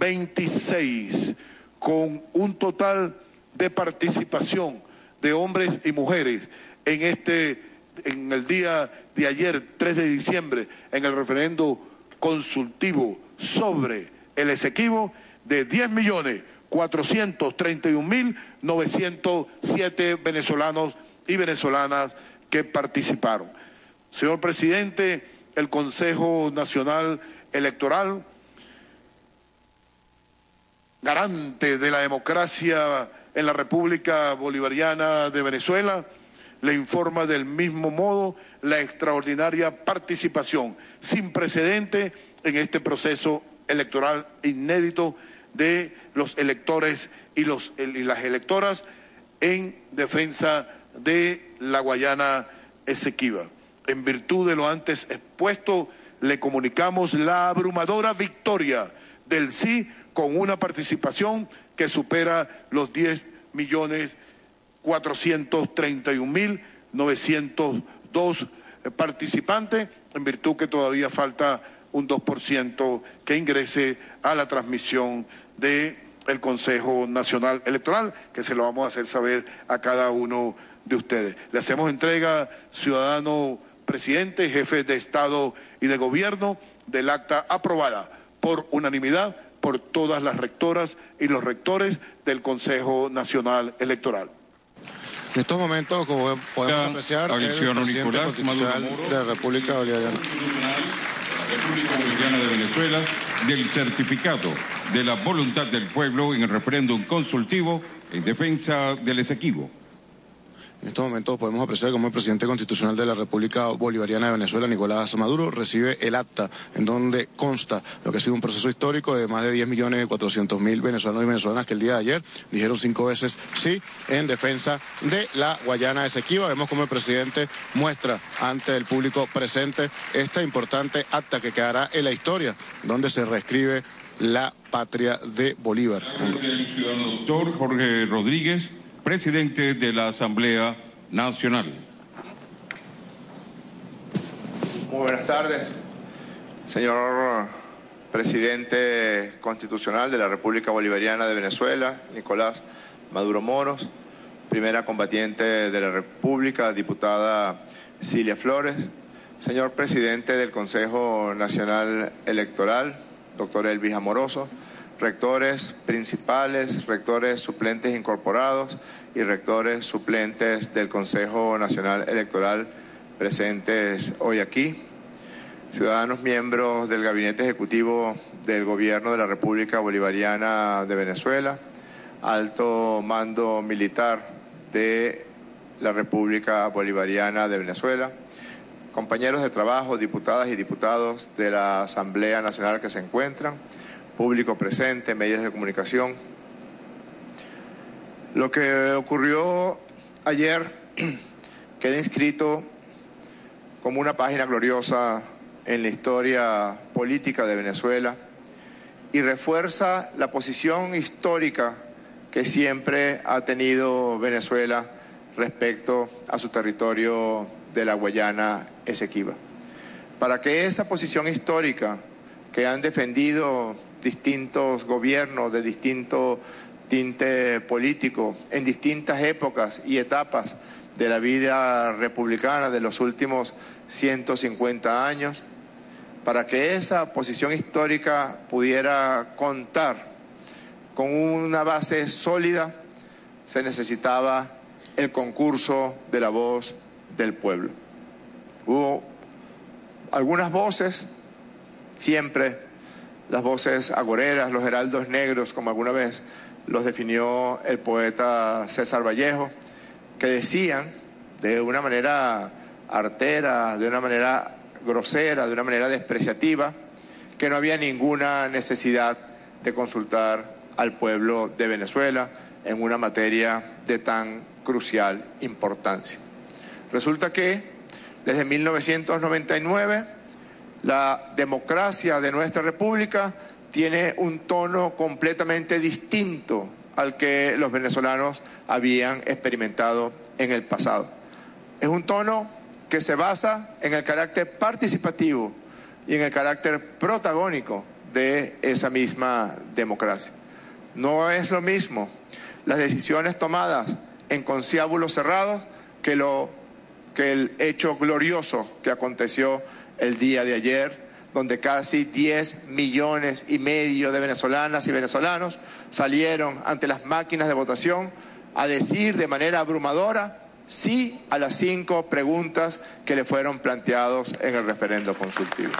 26, con un total de participación de hombres y mujeres en este en el día de ayer, 3 de diciembre, en el referendo consultivo sobre el Esequibo de 10 millones 431 mil 907 venezolanos y venezolanas que participaron. Señor presidente, el Consejo Nacional Electoral, garante de la democracia en la República Bolivariana de Venezuela, le informa del mismo modo la extraordinaria participación sin precedente en este proceso electoral inédito de los electores y, los, y las electoras en defensa de la Guayana Esequiba. En virtud de lo antes expuesto, le comunicamos la abrumadora victoria del sí con una participación que supera los 10 millones 431 mil 902 participantes, en virtud que todavía falta un 2% que ingrese a la transmisión del el Consejo Nacional Electoral, que se lo vamos a hacer saber a cada uno de ustedes. Le hacemos entrega, ciudadano presidente, jefe de Estado y de Gobierno, del acta aprobada por unanimidad por todas las rectoras y los rectores del Consejo Nacional Electoral. En estos momentos, como podemos apreciar, el presidente constitucional de la República Bolivariana. República Bolivariana de Venezuela del certificado de la voluntad del pueblo en el referéndum consultivo en defensa del Esequibo. En estos momentos podemos apreciar cómo el presidente constitucional de la República Bolivariana de Venezuela, Nicolás Maduro, recibe el acta en donde consta lo que ha sido un proceso histórico de más de 10 millones 400 mil venezolanos y venezolanas que el día de ayer dijeron cinco veces sí en defensa de la Guayana Esequiba. Vemos cómo el presidente muestra ante el público presente esta importante acta que quedará en la historia, donde se reescribe la patria de Bolívar. Doctor Jorge Rodríguez presidente de la Asamblea Nacional. Muy buenas tardes, señor presidente constitucional de la República Bolivariana de Venezuela, Nicolás Maduro Moros, primera combatiente de la República, diputada Cilia Flores, señor presidente del Consejo Nacional Electoral, doctor Elvis Amoroso, rectores principales, rectores suplentes incorporados y rectores suplentes del Consejo Nacional Electoral presentes hoy aquí, ciudadanos miembros del Gabinete Ejecutivo del Gobierno de la República Bolivariana de Venezuela, alto mando militar de la República Bolivariana de Venezuela, compañeros de trabajo, diputadas y diputados de la Asamblea Nacional que se encuentran, público presente, medios de comunicación. Lo que ocurrió ayer queda inscrito como una página gloriosa en la historia política de Venezuela y refuerza la posición histórica que siempre ha tenido Venezuela respecto a su territorio de la Guayana Esequiba. Para que esa posición histórica que han defendido distintos gobiernos de distinto tinte político en distintas épocas y etapas de la vida republicana de los últimos 150 años, para que esa posición histórica pudiera contar con una base sólida, se necesitaba el concurso de la voz del pueblo. Hubo algunas voces, siempre las voces agoreras, los heraldos negros, como alguna vez los definió el poeta César Vallejo, que decían de una manera artera, de una manera grosera, de una manera despreciativa, que no había ninguna necesidad de consultar al pueblo de Venezuela en una materia de tan crucial importancia. Resulta que desde 1999 la democracia de nuestra república tiene un tono completamente distinto al que los venezolanos habían experimentado en el pasado. Es un tono que se basa en el carácter participativo y en el carácter protagónico de esa misma democracia. No es lo mismo las decisiones tomadas en conciliábulos cerrados que, lo, que el hecho glorioso que aconteció el día de ayer, donde casi 10 millones y medio de venezolanas y venezolanos salieron ante las máquinas de votación a decir de manera abrumadora sí a las cinco preguntas que le fueron planteados en el referendo consultivo.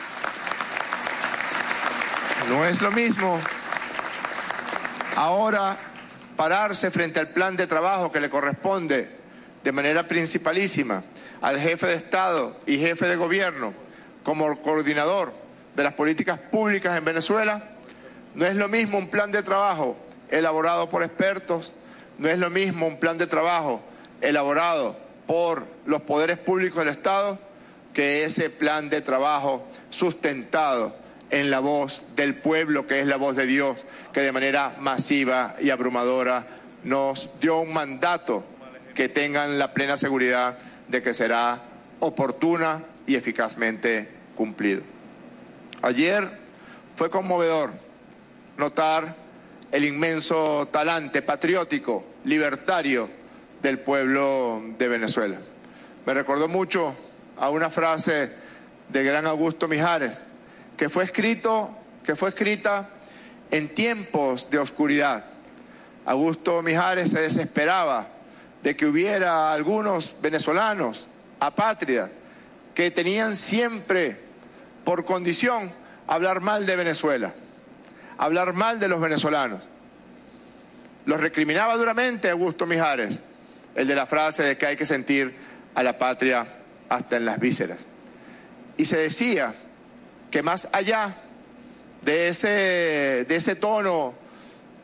No es lo mismo ahora pararse frente al plan de trabajo que le corresponde de manera principalísima al jefe de Estado y jefe de gobierno como coordinador de las políticas públicas en Venezuela, no es lo mismo un plan de trabajo elaborado por expertos, no es lo mismo un plan de trabajo elaborado por los poderes públicos del Estado que ese plan de trabajo sustentado en la voz del pueblo, que es la voz de Dios, que de manera masiva y abrumadora nos dio un mandato que tengan la plena seguridad de que será oportuna y eficazmente cumplido. Ayer fue conmovedor notar el inmenso talante patriótico, libertario del pueblo de Venezuela. Me recordó mucho a una frase de gran Augusto Mijares, que fue escrito, que fue escrita en tiempos de oscuridad. Augusto Mijares se desesperaba de que hubiera algunos venezolanos apátridas que tenían siempre por condición hablar mal de Venezuela, hablar mal de los venezolanos. Los recriminaba duramente Augusto Mijares, el de la frase de que hay que sentir a la patria hasta en las vísceras. Y se decía que más allá de ese, de ese tono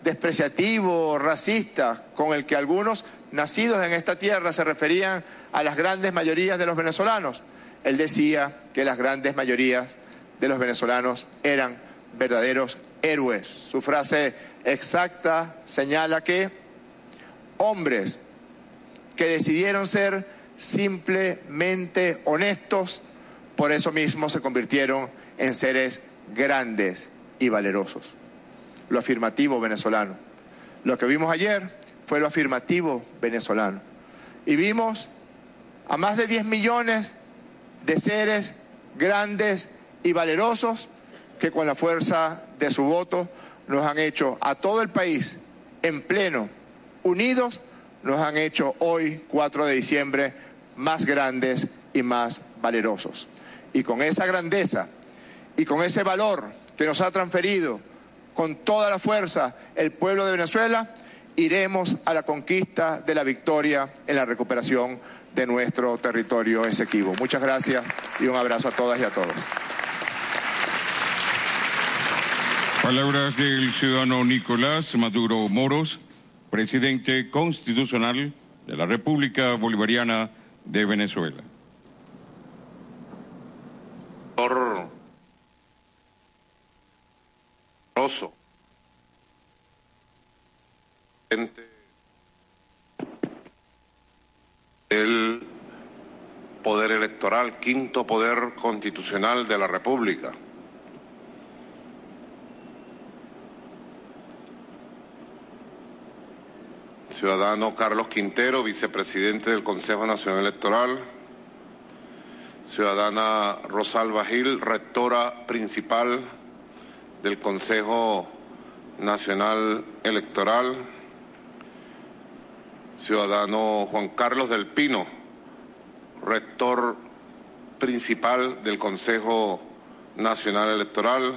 despreciativo, racista, con el que algunos nacidos en esta tierra se referían a las grandes mayorías de los venezolanos, él decía que las grandes mayorías de los venezolanos eran verdaderos héroes. Su frase exacta señala que hombres que decidieron ser simplemente honestos, por eso mismo se convirtieron en seres grandes y valerosos. Lo afirmativo venezolano. Lo que vimos ayer fue lo afirmativo venezolano. Y vimos a más de 10 millones de seres grandes y valerosos que con la fuerza de su voto nos han hecho a todo el país en pleno, unidos, nos han hecho hoy, 4 de diciembre, más grandes y más valerosos. Y con esa grandeza y con ese valor que nos ha transferido con toda la fuerza el pueblo de Venezuela, iremos a la conquista de la victoria en la recuperación de nuestro territorio Esequibo. Muchas gracias y un abrazo a todas y a todos. Palabras del ciudadano Nicolás Maduro Moros, presidente constitucional de la República Bolivariana de Venezuela. El poder quinto poder constitucional de la República. Ciudadano Carlos Quintero, vicepresidente del Consejo Nacional Electoral. Ciudadana Rosalba Gil, rectora principal del Consejo Nacional Electoral. Ciudadano Juan Carlos del Pino, rector principal del Consejo Nacional Electoral.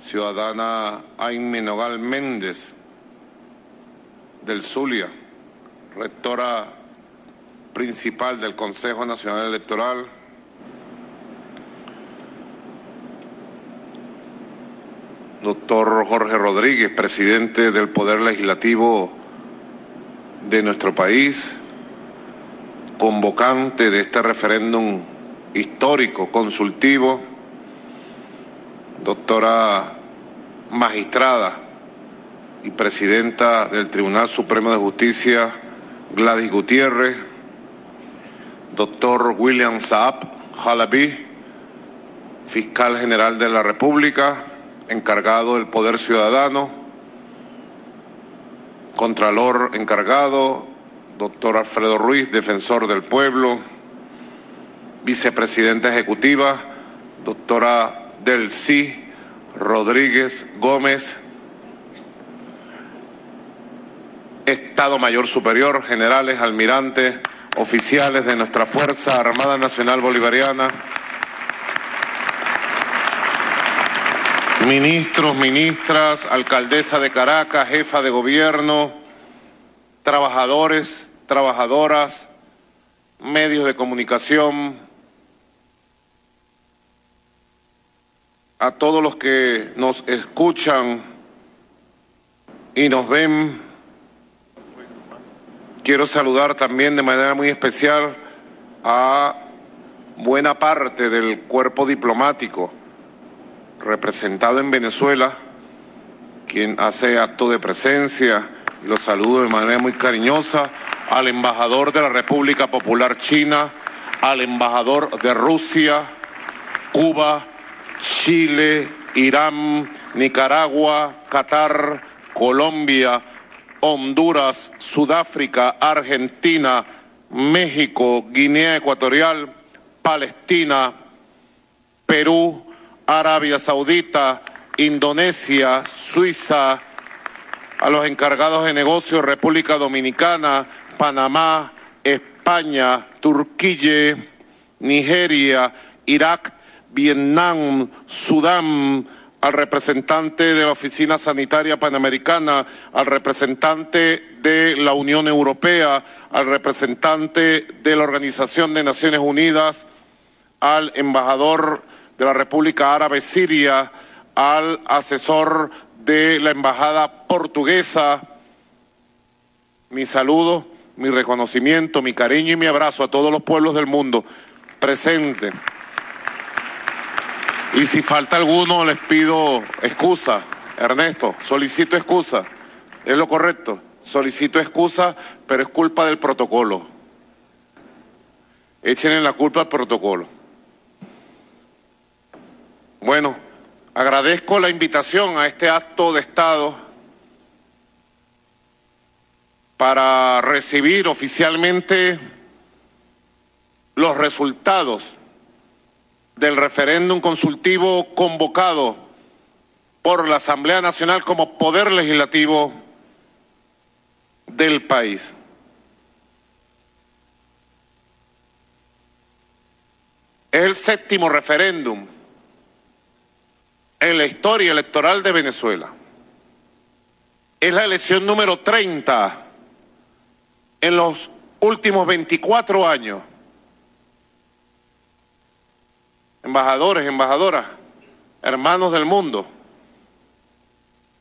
Ciudadana Aime Nogal Méndez, del Zulia, rectora principal del Consejo Nacional Electoral, doctor Jorge Rodríguez, presidente del Poder Legislativo de nuestro país, convocante de este referéndum histórico, consultivo, doctora magistrada y presidenta del Tribunal Supremo de Justicia, Gladys Gutiérrez, doctor William Saab Halaby, fiscal general de la República, encargado del Poder Ciudadano, Contralor encargado, doctor Alfredo Ruiz, defensor del pueblo, vicepresidenta ejecutiva, doctora Delcy Rodríguez Gómez, Estado Mayor Superior, generales, almirantes, oficiales de nuestra Fuerza Armada Nacional Bolivariana, ministros, ministras, alcaldesa de Caracas, jefa de gobierno, trabajadores, trabajadoras, medios de comunicación, a todos los que nos escuchan y nos ven. Quiero saludar también de manera muy especial a buena parte del cuerpo diplomático representado en Venezuela, quien hace acto de presencia, y lo saludo de manera muy cariñosa, al embajador de la República Popular China, al embajador de Rusia, Cuba, Chile, Irán, Nicaragua, Qatar, Colombia, Honduras, Sudáfrica, Argentina, México, Guinea Ecuatorial, Palestina, Perú, Arabia Saudita, Indonesia, Suiza, a los encargados de negocios República Dominicana, Panamá, España, Turquía, Nigeria, Irak, Vietnam, Sudán, al representante de la Oficina Sanitaria Panamericana, al representante de la Unión Europea, al representante de la Organización de Naciones Unidas, al embajador de la República Árabe Siria, al asesor de la Embajada Portuguesa. Mi saludo, mi reconocimiento, mi cariño y mi abrazo a todos los pueblos del mundo presentes. Y si falta alguno, les pido excusa. Ernesto, solicito excusa. Es lo correcto. Solicito excusa, pero es culpa del protocolo. Echen la culpa al protocolo. Bueno, agradezco la invitación a este acto de Estado para recibir oficialmente los resultados del referéndum consultivo convocado por la Asamblea Nacional como poder legislativo del país. Es el séptimo referéndum en la historia electoral de Venezuela. Es la elección número 30 en los últimos 24 años. Embajadores, embajadoras, hermanos del mundo,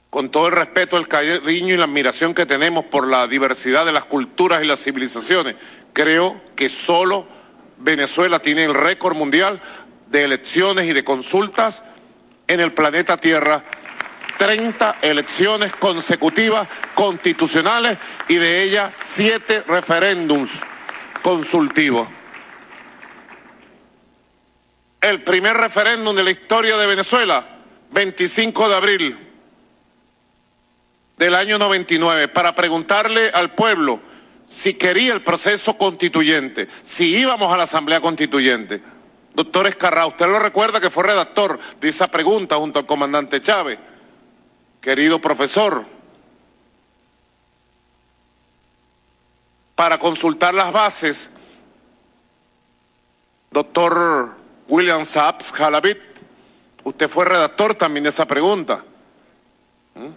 con todo el respeto, el cariño y la admiración que tenemos por la diversidad de las culturas y las civilizaciones, creo que solo Venezuela tiene el récord mundial de elecciones y de consultas en el planeta Tierra 30 elecciones consecutivas constitucionales y de ellas siete referéndums consultivos. El primer referéndum de la historia de Venezuela, 25 de abril del año 99, para preguntarle al pueblo si quería el proceso constituyente, si íbamos a la Asamblea Constituyente. Doctor Escarra, usted lo recuerda que fue redactor de esa pregunta junto al comandante Chávez. Querido profesor, para consultar las bases, doctor William Saps Jalabit, usted fue redactor también de esa pregunta. ¿Mm?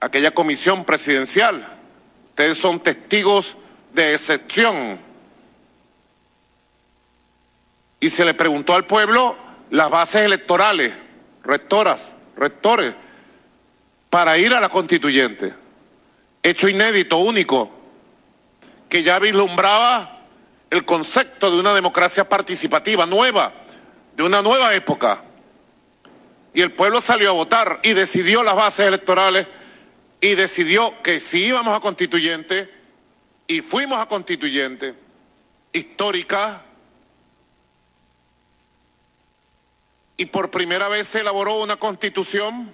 Aquella comisión presidencial, ustedes son testigos de excepción y se le preguntó al pueblo las bases electorales, rectoras, rectores, para ir a la constituyente. Hecho inédito, único, que ya vislumbraba el concepto de una democracia participativa nueva, de una nueva época. Y el pueblo salió a votar y decidió las bases electorales y decidió que si íbamos a constituyente y fuimos a constituyente histórica, y por primera vez se elaboró una constitución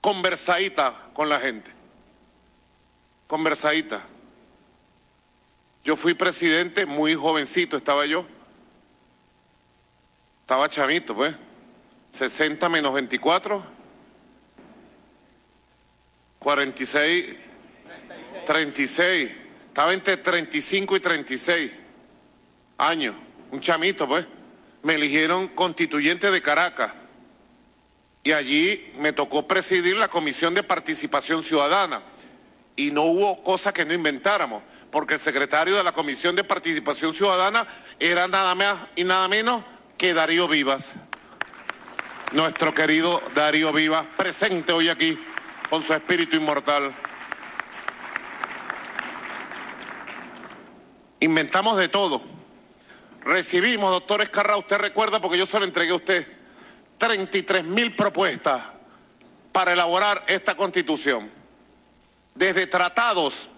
conversadita con la gente. Conversadita. Yo fui presidente muy jovencito, estaba yo. Estaba chamito, pues. 60 menos 24. 46. 36. Estaba entre 35 y 36 años. Un chamito, pues. Me eligieron constituyente de Caracas. Y allí me tocó presidir la Comisión de Participación Ciudadana. Y no hubo cosa que no inventáramos, porque el secretario de la Comisión de Participación Ciudadana era nada más y nada menos que Darío Vivas. Nuestro querido Darío Vivas, presente hoy aquí con su espíritu inmortal. Inventamos de todo. Recibimos, doctor Escarra, usted recuerda, porque yo se lo entregué a usted, 33 mil propuestas para elaborar esta constitución. Desde tratados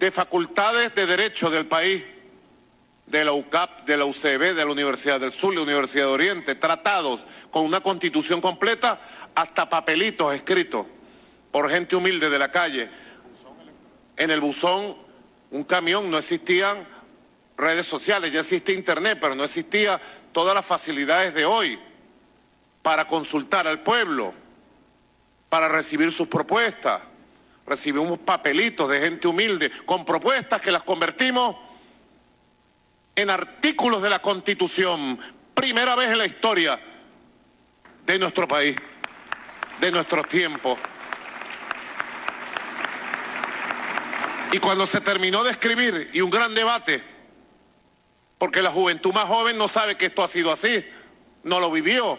de facultades de derecho del país, de la UCAP, de la UCB, de la Universidad del Sur, de la Universidad de Oriente, tratados con una constitución completa, hasta papelitos escritos por gente humilde de la calle. En el buzón, un camión, no existían redes sociales, ya existía Internet, pero no existía todas las facilidades de hoy para consultar al pueblo, para recibir sus propuestas. Recibimos papelitos de gente humilde con propuestas que las convertimos en artículos de la Constitución. Primera vez en la historia de nuestro país, de nuestros tiempos. Y cuando se terminó de escribir, y un gran debate, porque la juventud más joven no sabe que esto ha sido así, no lo vivió.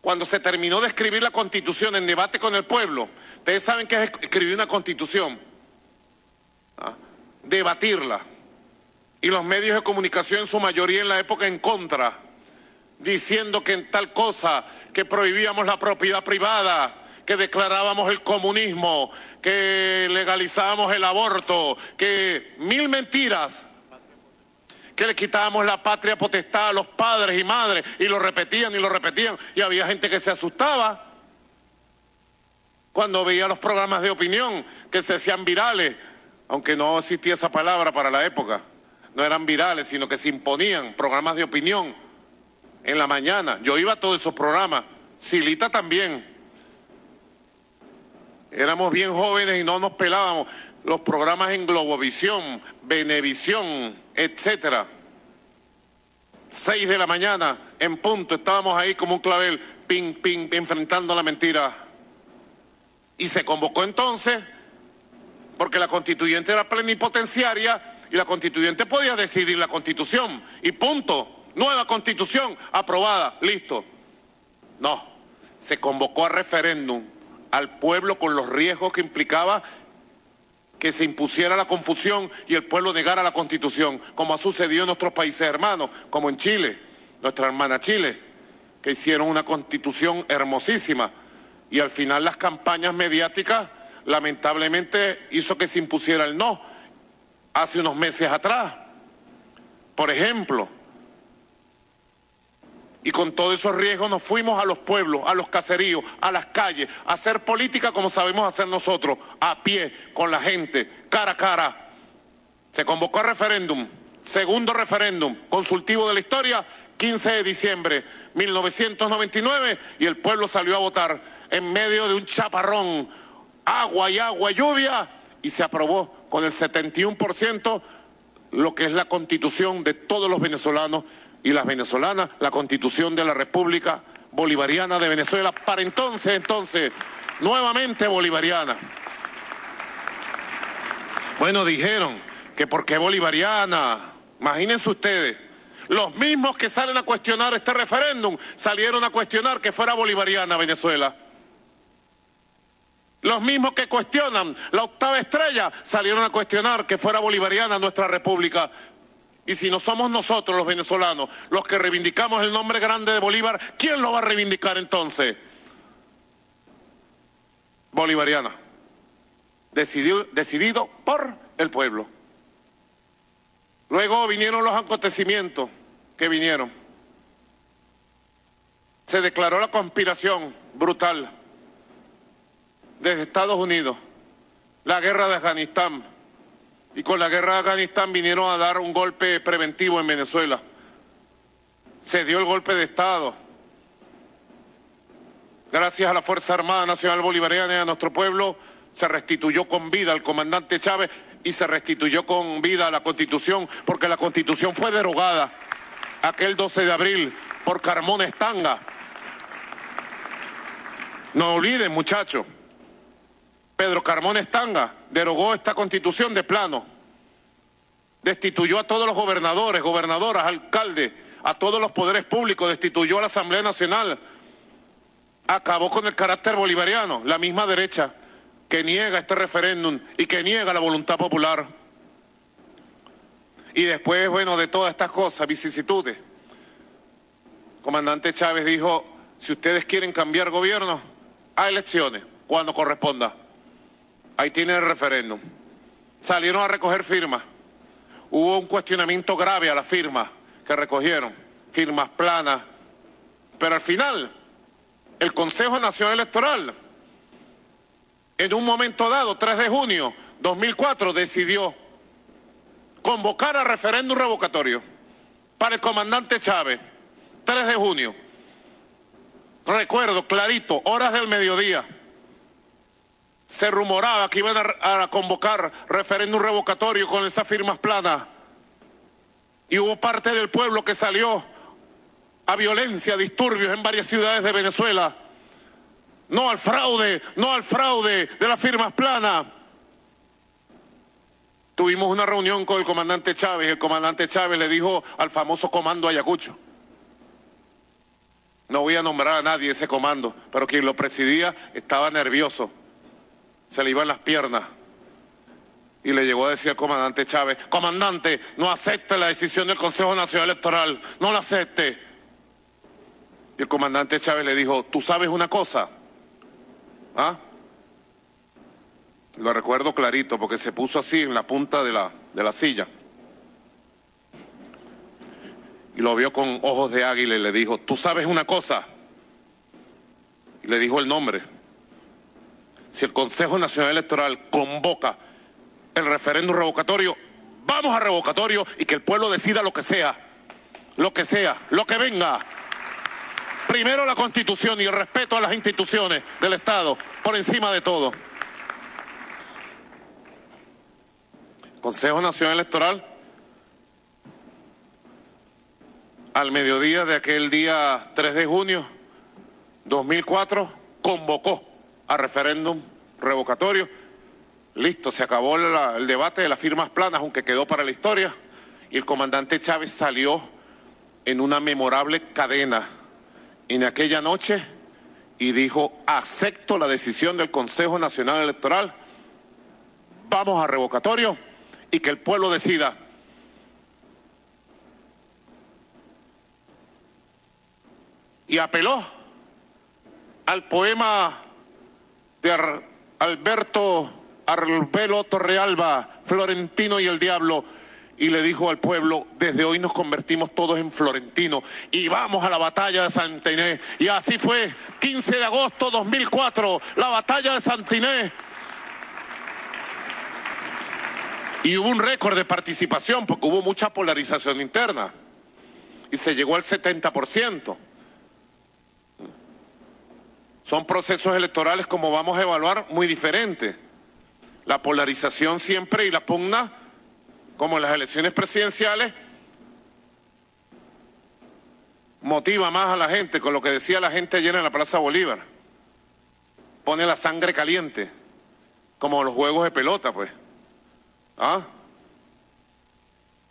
Cuando se terminó de escribir la constitución en debate con el pueblo, ustedes saben que es escribir una constitución, ¿Ah? debatirla. Y los medios de comunicación en su mayoría en la época en contra, diciendo que en tal cosa, que prohibíamos la propiedad privada, que declarábamos el comunismo, que legalizábamos el aborto, que mil mentiras, que le quitábamos la patria potestad a los padres y madres, y lo repetían y lo repetían, y había gente que se asustaba cuando veía los programas de opinión que se hacían virales, aunque no existía esa palabra para la época, no eran virales, sino que se imponían programas de opinión en la mañana. Yo iba a todos esos programas, Silita también. Éramos bien jóvenes y no nos pelábamos. Los programas en Globovisión, Venevisión, etcétera. Seis de la mañana, en punto, estábamos ahí como un clavel, ping, ping, enfrentando la mentira. Y se convocó entonces, porque la constituyente era plenipotenciaria y la constituyente podía decidir la constitución. Y punto, nueva constitución aprobada, listo. No, se convocó a referéndum al pueblo con los riesgos que implicaba que se impusiera la confusión y el pueblo negara la constitución, como ha sucedido en nuestros países hermanos, como en Chile, nuestra hermana Chile, que hicieron una constitución hermosísima y al final las campañas mediáticas lamentablemente hizo que se impusiera el no hace unos meses atrás. Por ejemplo, y con todos esos riesgos nos fuimos a los pueblos, a los caseríos, a las calles, a hacer política como sabemos hacer nosotros, a pie, con la gente, cara a cara. Se convocó a referéndum, segundo referéndum consultivo de la historia, 15 de diciembre 1999, y el pueblo salió a votar en medio de un chaparrón, agua y agua lluvia, y se aprobó con el 71% lo que es la constitución de todos los venezolanos y las venezolanas, la constitución de la República Bolivariana de Venezuela, para entonces, entonces, nuevamente bolivariana. Bueno, dijeron que por qué bolivariana, imagínense ustedes, los mismos que salen a cuestionar este referéndum salieron a cuestionar que fuera bolivariana Venezuela. Los mismos que cuestionan la octava estrella salieron a cuestionar que fuera bolivariana nuestra república. Y si no somos nosotros los venezolanos los que reivindicamos el nombre grande de Bolívar, ¿quién lo va a reivindicar entonces? Bolivariana. Decidido, decidido por el pueblo. Luego vinieron los acontecimientos que vinieron. se declaró la conspiración brutal desde Estados Unidos, la guerra de Afganistán, y con la guerra de Afganistán vinieron a dar un golpe preventivo en Venezuela. Se dio el golpe de Estado. Gracias a la Fuerza Armada Nacional Bolivariana y a nuestro pueblo, se restituyó con vida al comandante Chávez y se restituyó con vida a la Constitución, porque la Constitución fue derogada aquel 12 de abril por Carmón Estanga. No olviden, muchachos, Pedro Carmón Estanga derogó esta constitución de plano, destituyó a todos los gobernadores, gobernadoras, alcaldes, a todos los poderes públicos, destituyó a la Asamblea Nacional, acabó con el carácter bolivariano, la misma derecha que niega este referéndum y que niega la voluntad popular. Y después, bueno, de todas estas cosas, vicisitudes, comandante Chávez dijo, si ustedes quieren cambiar gobierno, a elecciones, cuando corresponda. Ahí tiene el referéndum. Salieron a recoger firmas. Hubo un cuestionamiento grave a las firmas que recogieron, firmas planas. Pero al final, el Consejo Nacional Electoral, en un momento dado, 3 de junio 2004, decidió convocar a referéndum revocatorio para el comandante Chávez, 3 de junio. Recuerdo clarito, horas del mediodía se rumoraba que iban a, convocar referéndum revocatorio con esas firmas planas. Y hubo parte del pueblo que salió a violencia, disturbios en varias ciudades de Venezuela. No al fraude, no al fraude de las firmas planas. Tuvimos una reunión con el comandante Chávez y el comandante Chávez le dijo al famoso comando Ayacucho. No voy a nombrar a nadie ese comando, pero quien lo presidía estaba nervioso se le iban las piernas. Y le llegó a decir al comandante Chávez, comandante, no acepte la decisión del Consejo Nacional Electoral, no la acepte. Y el comandante Chávez le dijo, ¿tú sabes una cosa? ¿Ah? Lo recuerdo clarito porque se puso así en la punta de la, de la silla. Y lo vio con ojos de águila y le dijo, ¿tú sabes una cosa? Y le dijo el nombre si el Consejo Nacional Electoral convoca el referéndum revocatorio, vamos a revocatorio y que el pueblo decida lo que sea, lo que sea, lo que venga. Primero la Constitución y el respeto a las instituciones del Estado, por encima de todo. Consejo Nacional Electoral, al mediodía de aquel día 3 de junio 2004, convocó a referéndum revocatorio. Listo, se acabó el debate de las firmas planas, aunque quedó para la historia. Y el comandante Chávez salió en una memorable cadena en aquella noche y dijo, acepto la decisión del Consejo Nacional Electoral, vamos a revocatorio y que el pueblo decida. Y apeló al poema Alberto Arbelo Torrealba, Florentino y el Diablo, y le dijo al pueblo, desde hoy nos convertimos todos en florentinos y vamos a la batalla de Santa Inés. Y así fue, 15 de agosto 2004, la batalla de Santa Inés. Y hubo un récord de participación porque hubo mucha polarización interna y se llegó al 70%. Son procesos electorales, como vamos a evaluar, muy diferentes. La polarización siempre y la pugna, como en las elecciones presidenciales, motiva más a la gente, con lo que decía la gente ayer en la Plaza Bolívar. Pone la sangre caliente, como los juegos de pelota, pues. ¿Ah?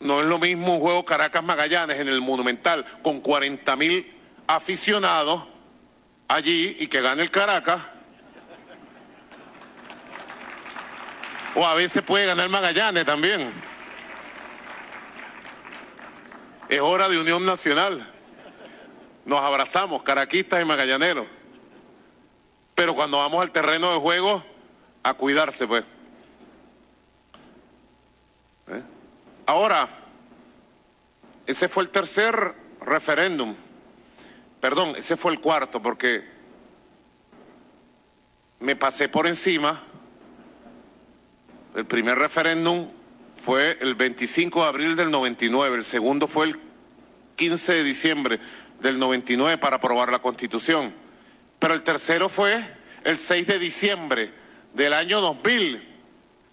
No es lo mismo un juego Caracas Magallanes en el Monumental con 40 mil aficionados allí y que gane el Caracas. O a veces puede ganar Magallanes también. Es hora de unión nacional. Nos abrazamos, caraquistas y magallaneros. Pero cuando vamos al terreno de juego, a cuidarse, pues. ¿Eh? Ahora, ese fue el tercer referéndum perdón, ese fue el cuarto, porque me pasé por encima. El primer referéndum fue el 25 de abril del 99, el segundo fue el 15 de diciembre del 99 para aprobar la Constitución, pero el tercero fue el 6 de diciembre del año 2000.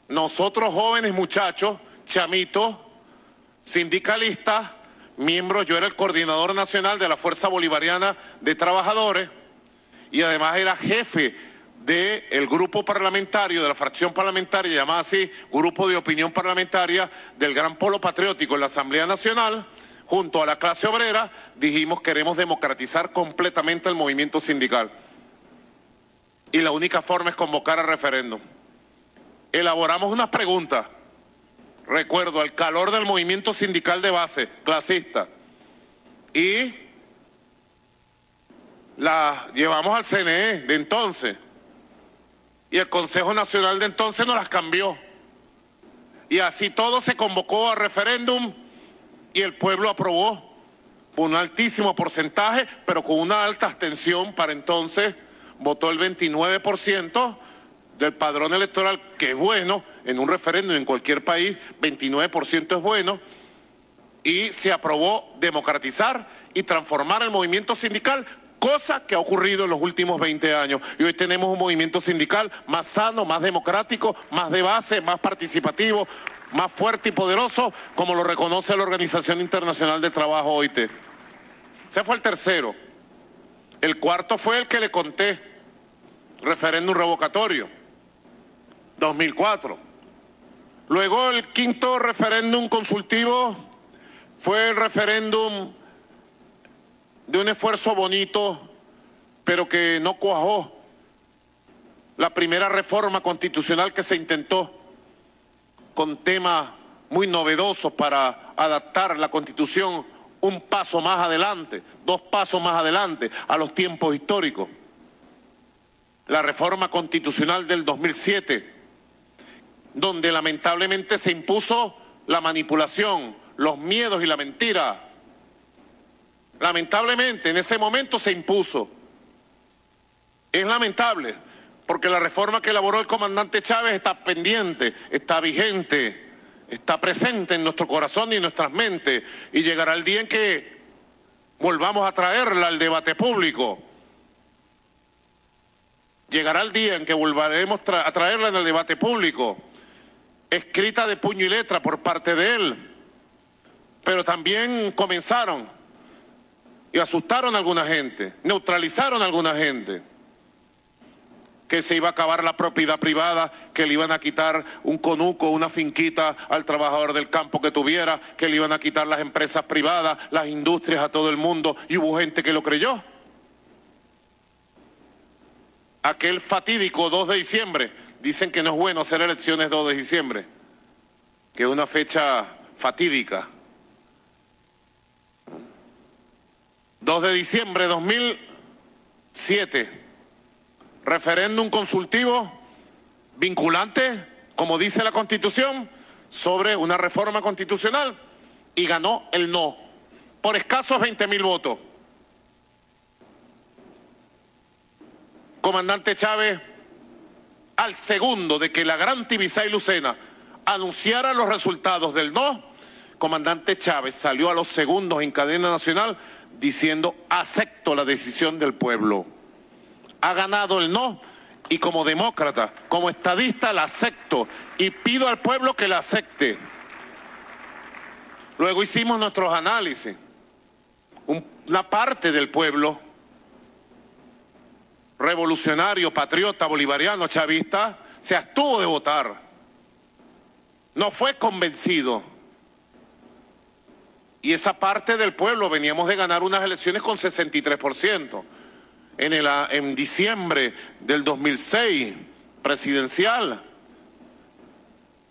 Nosotros jóvenes muchachos, chamitos, sindicalistas, miembros, yo era el coordinador nacional de la Fuerza Bolivariana de Trabajadores y además era jefe del grupo parlamentario, de la fracción parlamentaria llamada así, Grupo de Opinión Parlamentaria del Gran Polo Patriótico en la Asamblea Nacional, junto a la clase obrera, dijimos queremos democratizar completamente el movimiento sindical. Y la única forma es convocar a referéndum. Elaboramos unas preguntas recuerdo, al calor del movimiento sindical de base, clasista, y la llevamos al CNE de entonces, y el Consejo Nacional de entonces nos las cambió. Y así todo se convocó a referéndum y el pueblo aprobó un altísimo porcentaje, pero con una alta abstención para entonces, votó el 29% del padrón electoral, que es bueno, en un referéndum en cualquier país, 29% es bueno, y se aprobó democratizar y transformar el movimiento sindical, cosa que ha ocurrido en los últimos 20 años. Y hoy tenemos un movimiento sindical más sano, más democrático, más de base, más participativo, más fuerte y poderoso, como lo reconoce la Organización Internacional de Trabajo OIT. Ese fue el tercero. El cuarto fue el que le conté, referéndum revocatorio, 2004. Luego el quinto referéndum consultivo fue el referéndum de un esfuerzo bonito, pero que no cuajó. La primera reforma constitucional que se intentó con temas muy novedosos para adaptar la constitución un paso más adelante, dos pasos más adelante a los tiempos históricos. La reforma constitucional del 2007, donde lamentablemente se impuso la manipulación, los miedos y la mentira. Lamentablemente en ese momento se impuso. Es lamentable, porque la reforma que elaboró el comandante Chávez está pendiente, está vigente, está presente en nuestro corazón y en nuestras mentes, y llegará el día en que volvamos a traerla al debate público. Llegará el día en que volveremos a traerla en el debate público escrita de puño y letra por parte de él, pero también comenzaron y asustaron a alguna gente, neutralizaron a alguna gente, que se iba a acabar la propiedad privada, que le iban a quitar un conuco, una finquita al trabajador del campo que tuviera, que le iban a quitar las empresas privadas, las industrias a todo el mundo, y hubo gente que lo creyó. Aquel fatídico 2 de diciembre, Dicen que no es bueno hacer elecciones 2 de diciembre, que es una fecha fatídica. 2 de diciembre de 2007, referéndum consultivo vinculante, como dice la Constitución, sobre una reforma constitucional y ganó el no, por escasos 20 mil votos. Comandante Chávez al segundo de que la gran Tibisay Lucena anunciara los resultados del no, comandante Chávez salió a los segundos en cadena nacional diciendo acepto la decisión del pueblo. Ha ganado el no y como demócrata, como estadista la acepto y pido al pueblo que la acepte. Luego hicimos nuestros análisis. Una parte del pueblo revolucionario, patriota, bolivariano, chavista, se abstuvo de votar. No fue convencido. Y esa parte del pueblo veníamos de ganar unas elecciones con 63%. En, el, en diciembre del 2006, presidencial.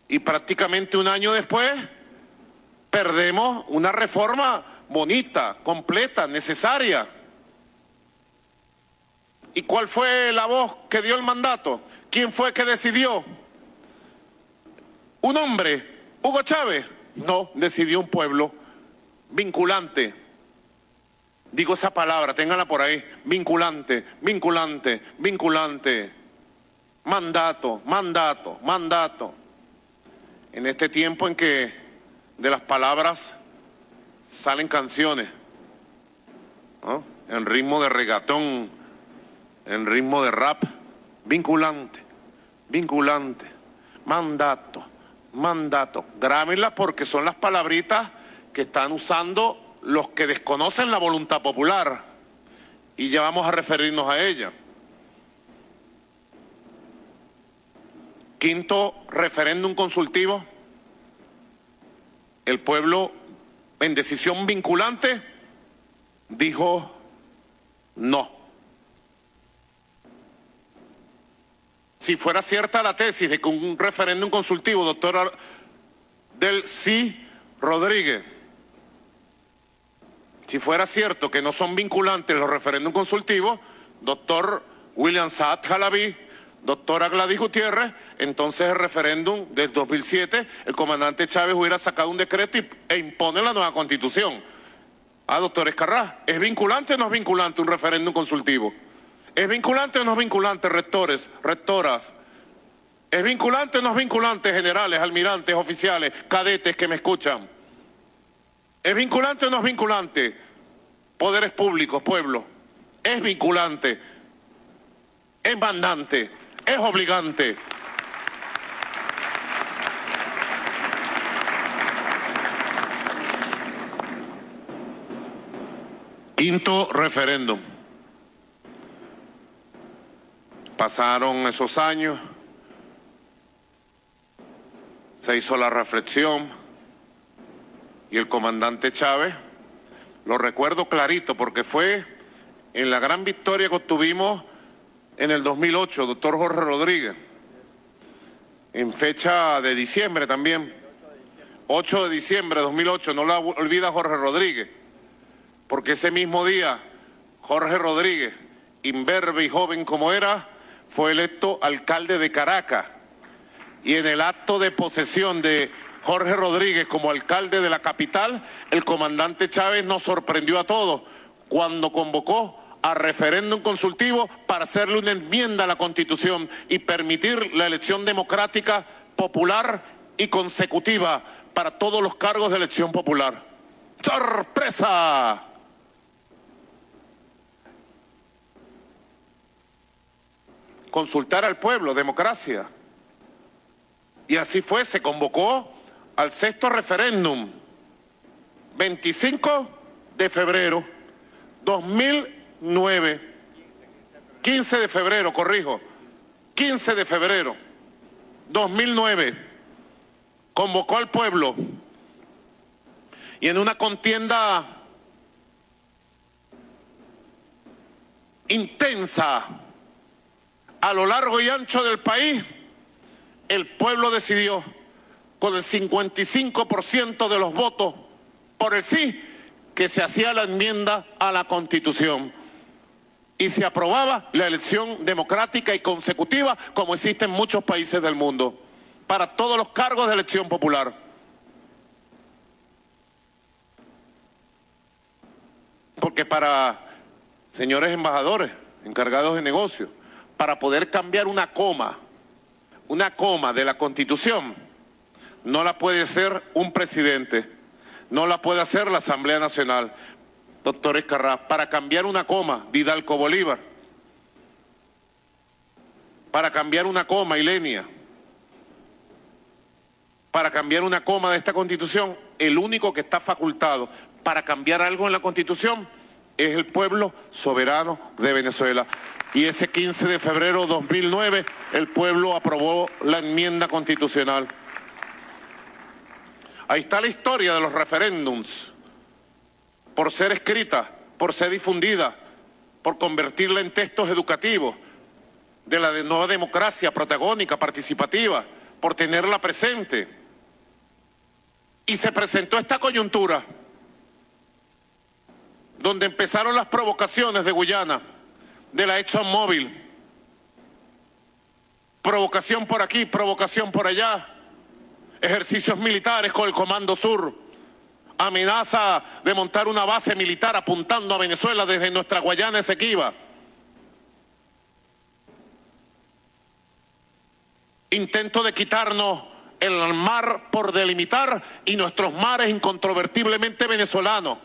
Y prácticamente un año después, perdemos una reforma bonita, completa, necesaria ¿Y cuál fue la voz que dio el mandato? ¿Quién fue que decidió? ¿Un hombre? ¿Hugo Chávez? No, decidió un pueblo vinculante. Digo esa palabra, ténganla por ahí. Vinculante, vinculante, vinculante. Mandato, mandato, mandato. En este tiempo en que de las palabras salen canciones, en ritmo de regatón, en ritmo de rap, vinculante, vinculante, mandato, mandato. Grábenla porque son las palabritas que están usando los que desconocen la voluntad popular y ya vamos a referirnos a ella. Quinto referéndum consultivo. El pueblo en decisión vinculante dijo no. Si fuera cierta la tesis de que un referéndum consultivo, doctor del sí Rodríguez, si fuera cierto que no son vinculantes los referéndums consultivos, doctor William Saad Jalabi, doctora Gladys Gutiérrez, entonces el referéndum del 2007, el comandante Chávez hubiera sacado un decreto e impone la nueva constitución. Ah, doctor Escarrá, ¿es vinculante o no es vinculante un referéndum consultivo? ¿Es vinculante o no es vinculante, rectores, rectoras? ¿Es vinculante o no es vinculante, generales, almirantes, oficiales, cadetes que me escuchan? ¿Es vinculante o no es vinculante? Poderes públicos, pueblo. Es vinculante. Es mandante. Es obligante. Quinto referéndum. Pasaron esos años, se hizo la reflexión y el comandante Chávez, lo recuerdo clarito porque fue en la gran victoria que obtuvimos en el 2008, doctor Jorge Rodríguez, en fecha de diciembre también, 8 de diciembre de 2008, no la olvida Jorge Rodríguez, porque ese mismo día Jorge Rodríguez, imberbe y joven como era, fue electo alcalde de Caracas y en el acto de posesión de Jorge Rodríguez como alcalde de la capital, el comandante Chávez nos sorprendió a todos cuando convocó a referéndum consultivo para hacerle una enmienda a la Constitución y permitir la elección democrática, popular y consecutiva para todos los cargos de elección popular. ¡Sorpresa! Consultar al pueblo, democracia. Y así fue, se convocó al sexto referéndum, 25 de febrero 2009, 15 de febrero, corrijo, 15 de febrero 2009, convocó al pueblo y en una contienda intensa, a lo largo y ancho del país, el pueblo decidió con el 55% de los votos por el sí que se hacía la enmienda a la Constitución y se aprobaba la elección democrática y consecutiva como existe en muchos países del mundo para todos los cargos de elección popular. Porque para señores embajadores, encargados de negocios, para poder cambiar una coma, una coma de la Constitución, no la puede hacer un presidente, no la puede hacer la Asamblea Nacional. Doctor Escarrá, para cambiar una coma, Didalco Bolívar, para cambiar una coma, Ilenia, para cambiar una coma de esta Constitución, el único que está facultado para cambiar algo en la Constitución es el pueblo soberano de Venezuela y ese 15 de febrero de 2009 el pueblo aprobó la enmienda constitucional. Ahí está la historia de los referéndums, por ser escrita, por ser difundida, por convertirla en textos educativos de la nueva democracia protagónica, participativa, por tenerla presente. Y se presentó esta coyuntura, donde empezaron las provocaciones de Guyana de la ExxonMobil. Provocación por aquí, provocación por allá. Ejercicios militares con el Comando Sur. amenaza de montar una base militar apuntando a Venezuela desde nuestra Guayana Esequiba. Intento de quitarnos el mar por delimitar y nuestros mares incontrovertiblemente venezolanos.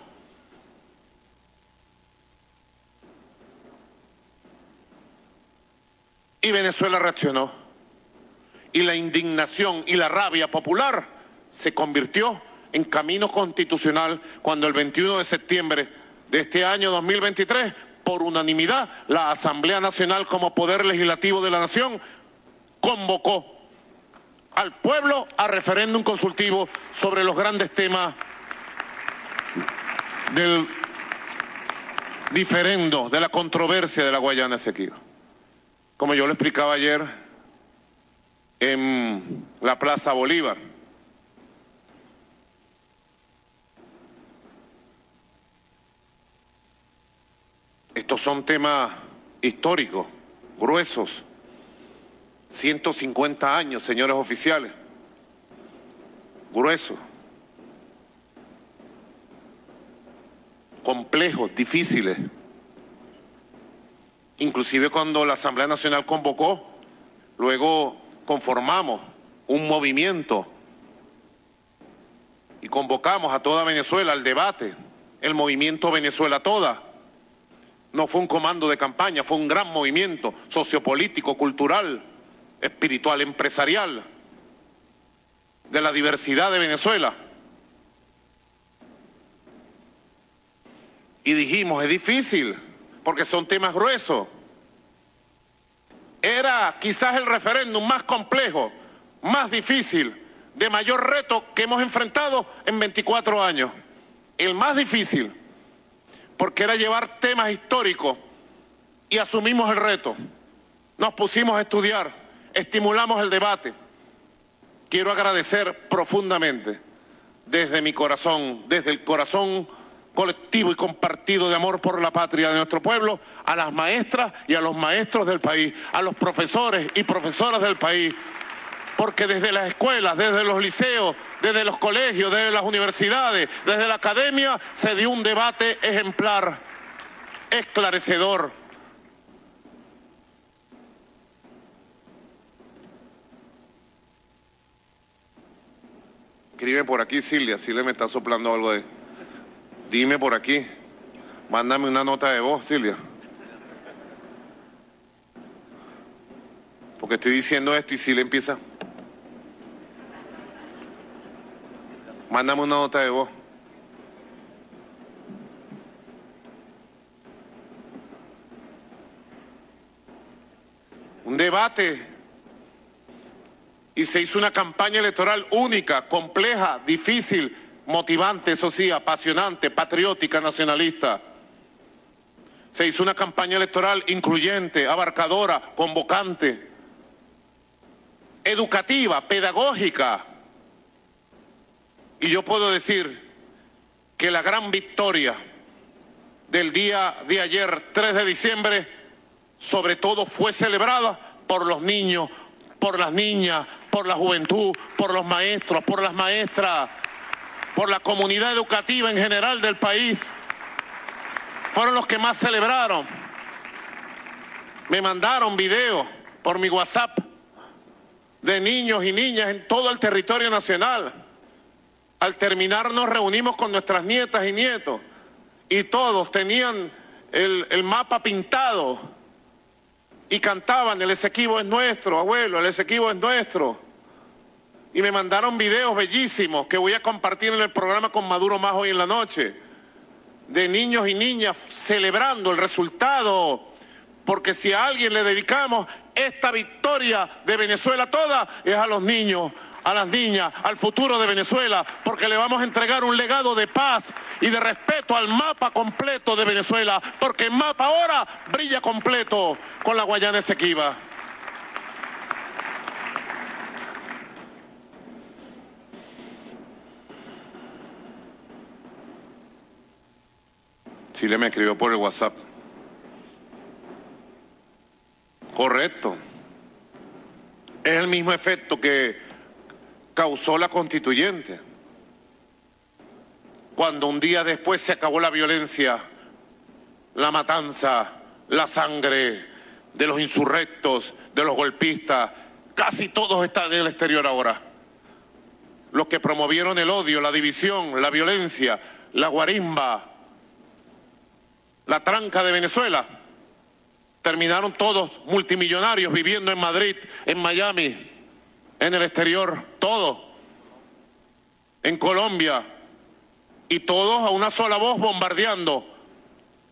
Y Venezuela reaccionó. Y la indignación y la rabia popular se convirtió en camino constitucional cuando el 21 de septiembre de este año 2023, por unanimidad, la Asamblea Nacional como Poder Legislativo de la Nación convocó al pueblo a referéndum consultivo sobre los grandes temas del diferendo, de la controversia de la Guayana Esequiba. Como yo lo explicaba ayer en la Plaza Bolívar. Estos son temas históricos, gruesos, 150 años, señores oficiales. Grueso. Complejos, difíciles. Inclusive cuando la Asamblea Nacional convocó, luego conformamos un movimiento y convocamos a toda Venezuela al debate, el movimiento Venezuela Toda. No fue un comando de campaña, fue un gran movimiento sociopolítico, cultural, espiritual, empresarial, de la diversidad de Venezuela. Y dijimos, es difícil, porque son temas gruesos. Era quizás el referéndum más complejo, más difícil, de mayor reto que hemos enfrentado en 24 años. El más difícil, porque era llevar temas históricos y asumimos el reto. Nos pusimos a estudiar estimulamos el debate. Quiero agradecer profundamente desde mi corazón, desde el corazón colectivo y compartido de amor por la patria de nuestro pueblo, a las maestras y a los maestros del país, a los profesores y profesoras del país, porque desde las escuelas, desde los liceos, desde los colegios, desde las universidades, desde la academia, se dio un debate ejemplar, esclarecedor, Escribe por aquí, Silvia, Silvia me está soplando algo de... Dime por aquí. Mándame una nota de voz, Silvia. Porque estoy diciendo esto y Silvia empieza... Mándame una nota de voz. Un debate y se hizo una campaña electoral única, compleja, difícil, motivante, eso sí, apasionante, patriótica, nacionalista. Se hizo una campaña electoral incluyente, abarcadora, convocante, educativa, pedagógica. Y yo puedo decir que la gran victoria del día de ayer, 3 de diciembre, sobre todo fue celebrada por los niños, por las niñas, por la juventud, por los maestros, por las maestras, por la comunidad educativa en general del país. Fueron los que más celebraron. Me mandaron videos por mi WhatsApp de niños y niñas en todo el territorio nacional. Al terminar nos reunimos con nuestras nietas y nietos y todos tenían el, mapa pintado y cantaban, el Esequibo es nuestro, abuelo, el Esequibo es nuestro. Y me mandaron videos bellísimos que voy a compartir en el programa con Maduro más hoy en la noche, de niños y niñas celebrando el resultado, porque si a alguien le dedicamos esta victoria de Venezuela toda, es a los niños, a las niñas, al futuro de Venezuela, porque le vamos a entregar un legado de paz y de respeto al mapa completo de Venezuela, porque el mapa ahora brilla completo con la Guayana Esequiba. Le me escribió por el WhatsApp. Correcto. Es el mismo efecto que causó la constituyente. cuando un día después se acabó la violencia, la matanza, la sangre de los insurrectos, de los golpistas, casi todos están en el exterior ahora. Los que promovieron el odio, la división, la violencia, la guarimba, la tranca de Venezuela, terminaron todos multimillonarios viviendo en Madrid, en Miami, en el exterior, todos, en Colombia, y todos a una sola voz bombardeando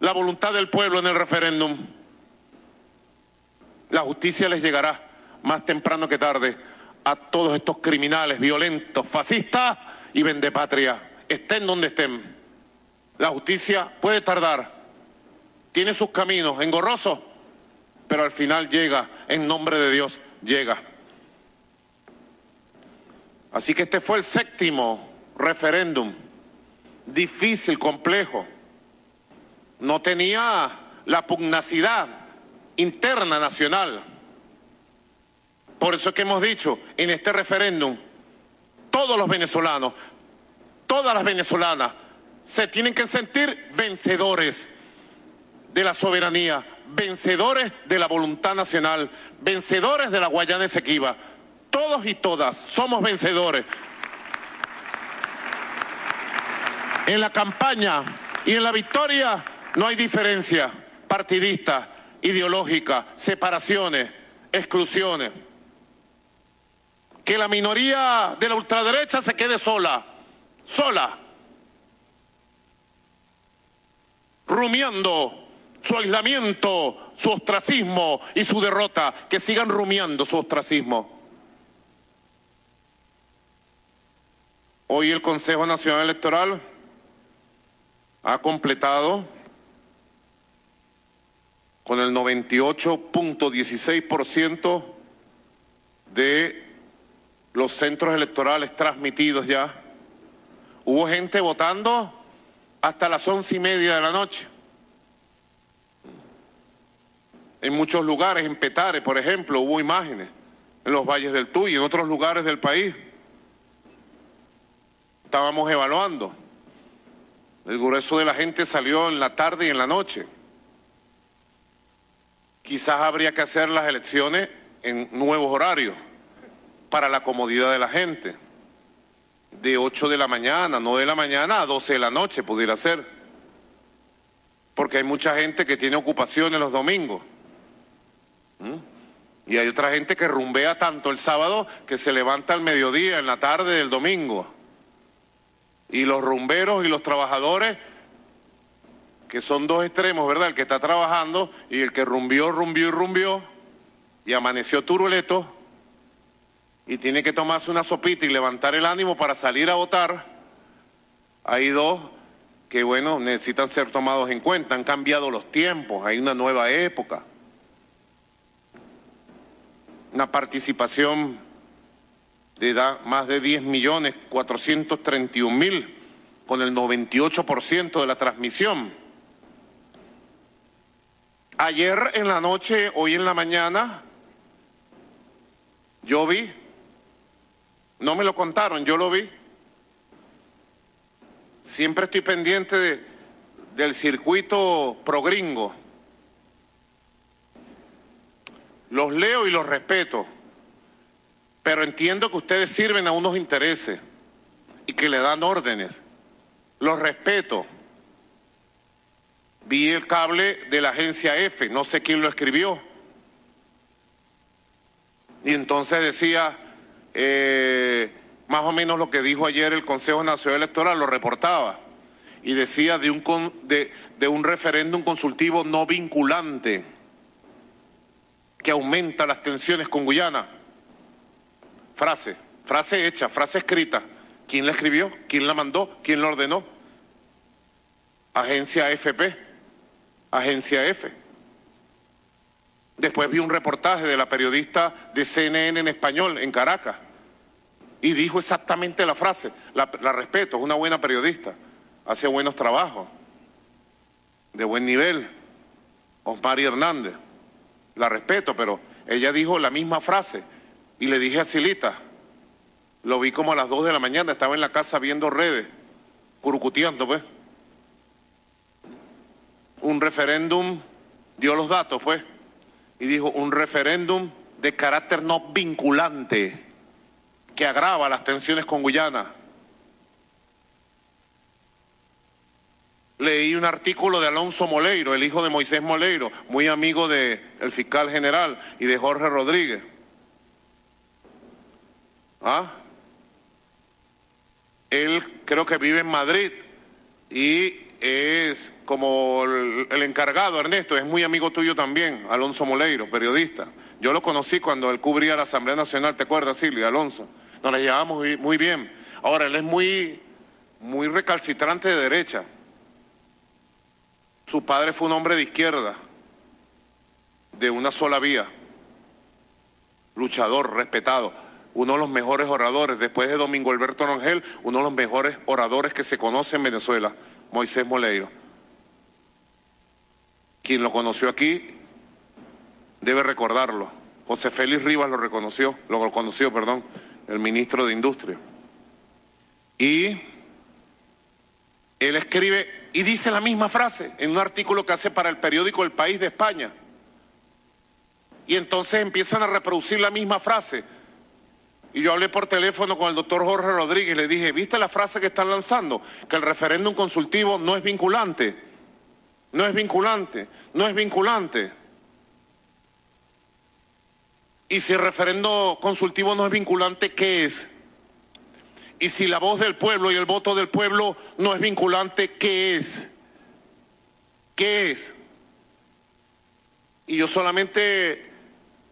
la voluntad del pueblo en el referéndum. La justicia les llegará más temprano que tarde a todos estos criminales violentos, fascistas y vendepatria, estén donde estén. La justicia puede tardar, tiene sus caminos engorrosos, pero al final llega, en nombre de Dios, llega. Así que este fue el séptimo referéndum, difícil, complejo. No tenía la pugnacidad interna nacional. Por eso es que hemos dicho en este referéndum, todos los venezolanos, todas las venezolanas, se tienen que sentir vencedores de la soberanía, vencedores de la voluntad nacional, vencedores de la Guayana Esequiba. Todos y todas somos vencedores. En la campaña y en la victoria no hay diferencia partidista, ideológica, separaciones, exclusiones. Que la minoría de la ultraderecha se quede sola, sola, rumiando su aislamiento, su ostracismo y su derrota, que sigan rumiando su ostracismo. Hoy el Consejo Nacional Electoral ha completado con el 98.16% de los centros electorales transmitidos ya. Hubo gente votando hasta las once y media de la noche. En muchos lugares, en Petare, por ejemplo, hubo imágenes, en los valles del Tuy en otros lugares del país. Estábamos evaluando. El grueso de la gente salió en la tarde y en la noche. Quizás habría que hacer las elecciones en nuevos horarios para la comodidad de la gente. De 8 de la mañana, 9 de la mañana a 12 de la noche pudiera ser. Porque hay mucha gente que tiene ocupaciones los domingos. Y hay otra gente que rumbea tanto el sábado que se levanta al mediodía, en la tarde del domingo. Y los rumberos y los trabajadores, que son dos extremos, ¿verdad? El que está trabajando y el que rumbió, rumbió y rumbió y amaneció turuleto y tiene que tomarse una sopita y levantar el ánimo para salir a votar. Hay dos que, bueno, necesitan ser tomados en cuenta. Han cambiado los tiempos, hay una nueva época una participación de edad más de 10 millones 431 mil con el 98% de la transmisión. Ayer en la noche, hoy en la mañana, yo vi, no me lo contaron, yo lo vi. Siempre estoy pendiente de, del circuito progringo Los leo y los respeto, pero entiendo que ustedes sirven a unos intereses y que le dan órdenes. Los respeto. Vi el cable de la agencia F, no sé quién lo escribió. Y entonces decía, eh, más o menos lo que dijo ayer el Consejo Nacional Electoral, lo reportaba. Y decía de un, de, de un referéndum consultivo no vinculante que aumenta las tensiones con Guyana. Frase, frase hecha, frase escrita. ¿Quién la escribió? ¿Quién la mandó? ¿Quién la ordenó? Agencia FP, Agencia F. Después vi un reportaje de la periodista de CNN en español, en Caracas, y dijo exactamente la frase. La, respeto, es una buena periodista, hace buenos trabajos, de buen nivel. Osmari Hernández la respeto, pero ella dijo la misma frase y le dije a Silita, lo vi como a las dos de la mañana, estaba en la casa viendo redes, curucutiando, pues. Un referéndum, dio los datos, pues, y dijo un referéndum de carácter no vinculante que agrava las tensiones con Guyana. Leí un artículo de Alonso Moleiro, el hijo de Moisés Moleiro, muy amigo del fiscal general y de Jorge Rodríguez. ¿Ah? Él creo que vive en Madrid y es como el, el, encargado, Ernesto, es muy amigo tuyo también, Alonso Moleiro, periodista. Yo lo conocí cuando él cubría la Asamblea Nacional, ¿te acuerdas, Silvia, Alonso? Nos la llevamos muy bien. Ahora, él es muy, muy recalcitrante de derecha. Su padre fue un hombre de izquierda, de una sola vía, luchador, respetado, uno de los mejores oradores, después de Domingo Alberto Rangel, uno de los mejores oradores que se conoce en Venezuela, Moisés Moleiro. Quien lo conoció aquí debe recordarlo. José Félix Rivas lo reconoció, lo conoció, perdón, el ministro de Industria. Y él escribe y dice la misma frase en un artículo que hace para el periódico El País de España. Y entonces empiezan a reproducir la misma frase. Y yo hablé por teléfono con el doctor Jorge Rodríguez y le dije, ¿viste la frase que están lanzando? Que el referéndum consultivo no es vinculante. No es vinculante. No es vinculante. Y si el referendo consultivo no es vinculante, ¿qué es? Y si la voz del pueblo y el voto del pueblo no es vinculante, ¿qué es? ¿Qué es? Y yo solamente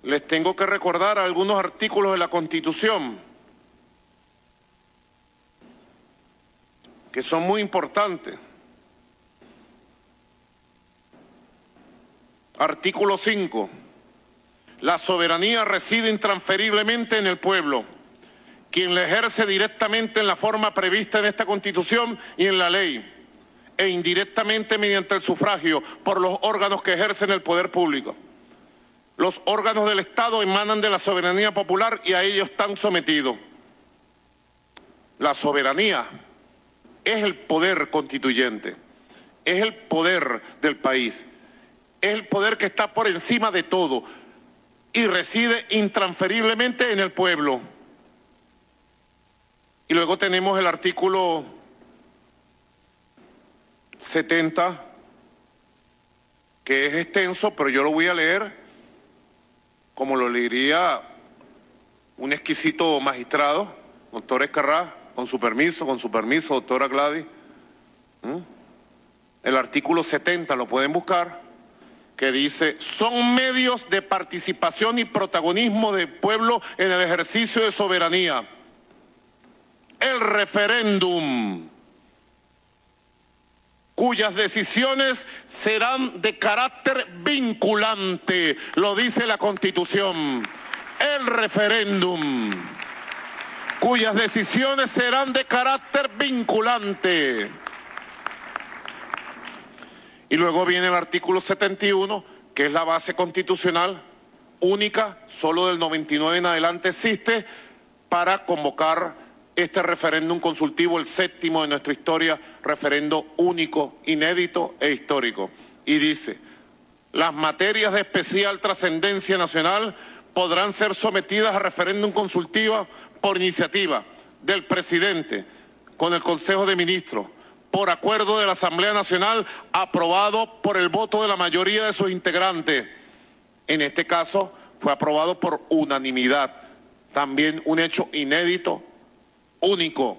les tengo que recordar algunos artículos de la Constitución que son muy importantes. Artículo 5. La soberanía reside intransferiblemente en el pueblo, quien la ejerce directamente en la forma prevista en esta Constitución y en la ley, e indirectamente mediante el sufragio por los órganos que ejercen el poder público. Los órganos del Estado emanan de la soberanía popular y a ellos están sometidos. La soberanía es el poder constituyente, es el poder del país, es el poder que está por encima de todo y reside intransferiblemente en el pueblo. Y luego tenemos el artículo 70, que es extenso, pero yo lo voy a leer como lo leería un exquisito magistrado, doctor Escarrá, con su permiso, con su permiso, doctora Gladys. El artículo 70 lo pueden buscar que dice, son medios de participación y protagonismo del pueblo en el ejercicio de soberanía. El referéndum, cuyas decisiones serán de carácter vinculante, lo dice la Constitución. El referéndum, cuyas decisiones serán de carácter vinculante. Y luego viene el artículo 71, que es la base constitucional única, solo del 99 en adelante existe, para convocar este referéndum consultivo, el séptimo de nuestra historia, referendo único, inédito e histórico. Y dice, las materias de especial trascendencia nacional podrán ser sometidas a referéndum consultivo por iniciativa del presidente con el Consejo de Ministros por acuerdo de la Asamblea Nacional aprobado por el voto de la mayoría de sus integrantes. En este caso fue aprobado por unanimidad. También un hecho inédito, único,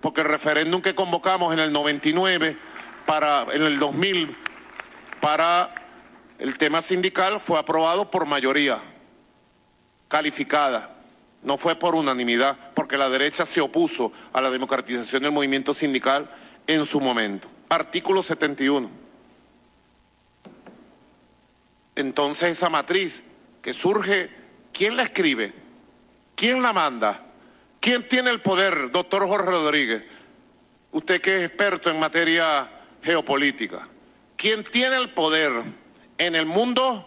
porque el referéndum que convocamos en el 99 para en el 2000 para el tema sindical fue aprobado por mayoría calificada. No fue por unanimidad, porque la derecha se opuso a la democratización del movimiento sindical en su momento. Artículo 71. Entonces esa matriz que surge, ¿quién la escribe? ¿Quién la manda? ¿Quién tiene el poder, doctor Jorge Rodríguez? Usted que es experto en materia geopolítica. ¿Quién tiene el poder en el mundo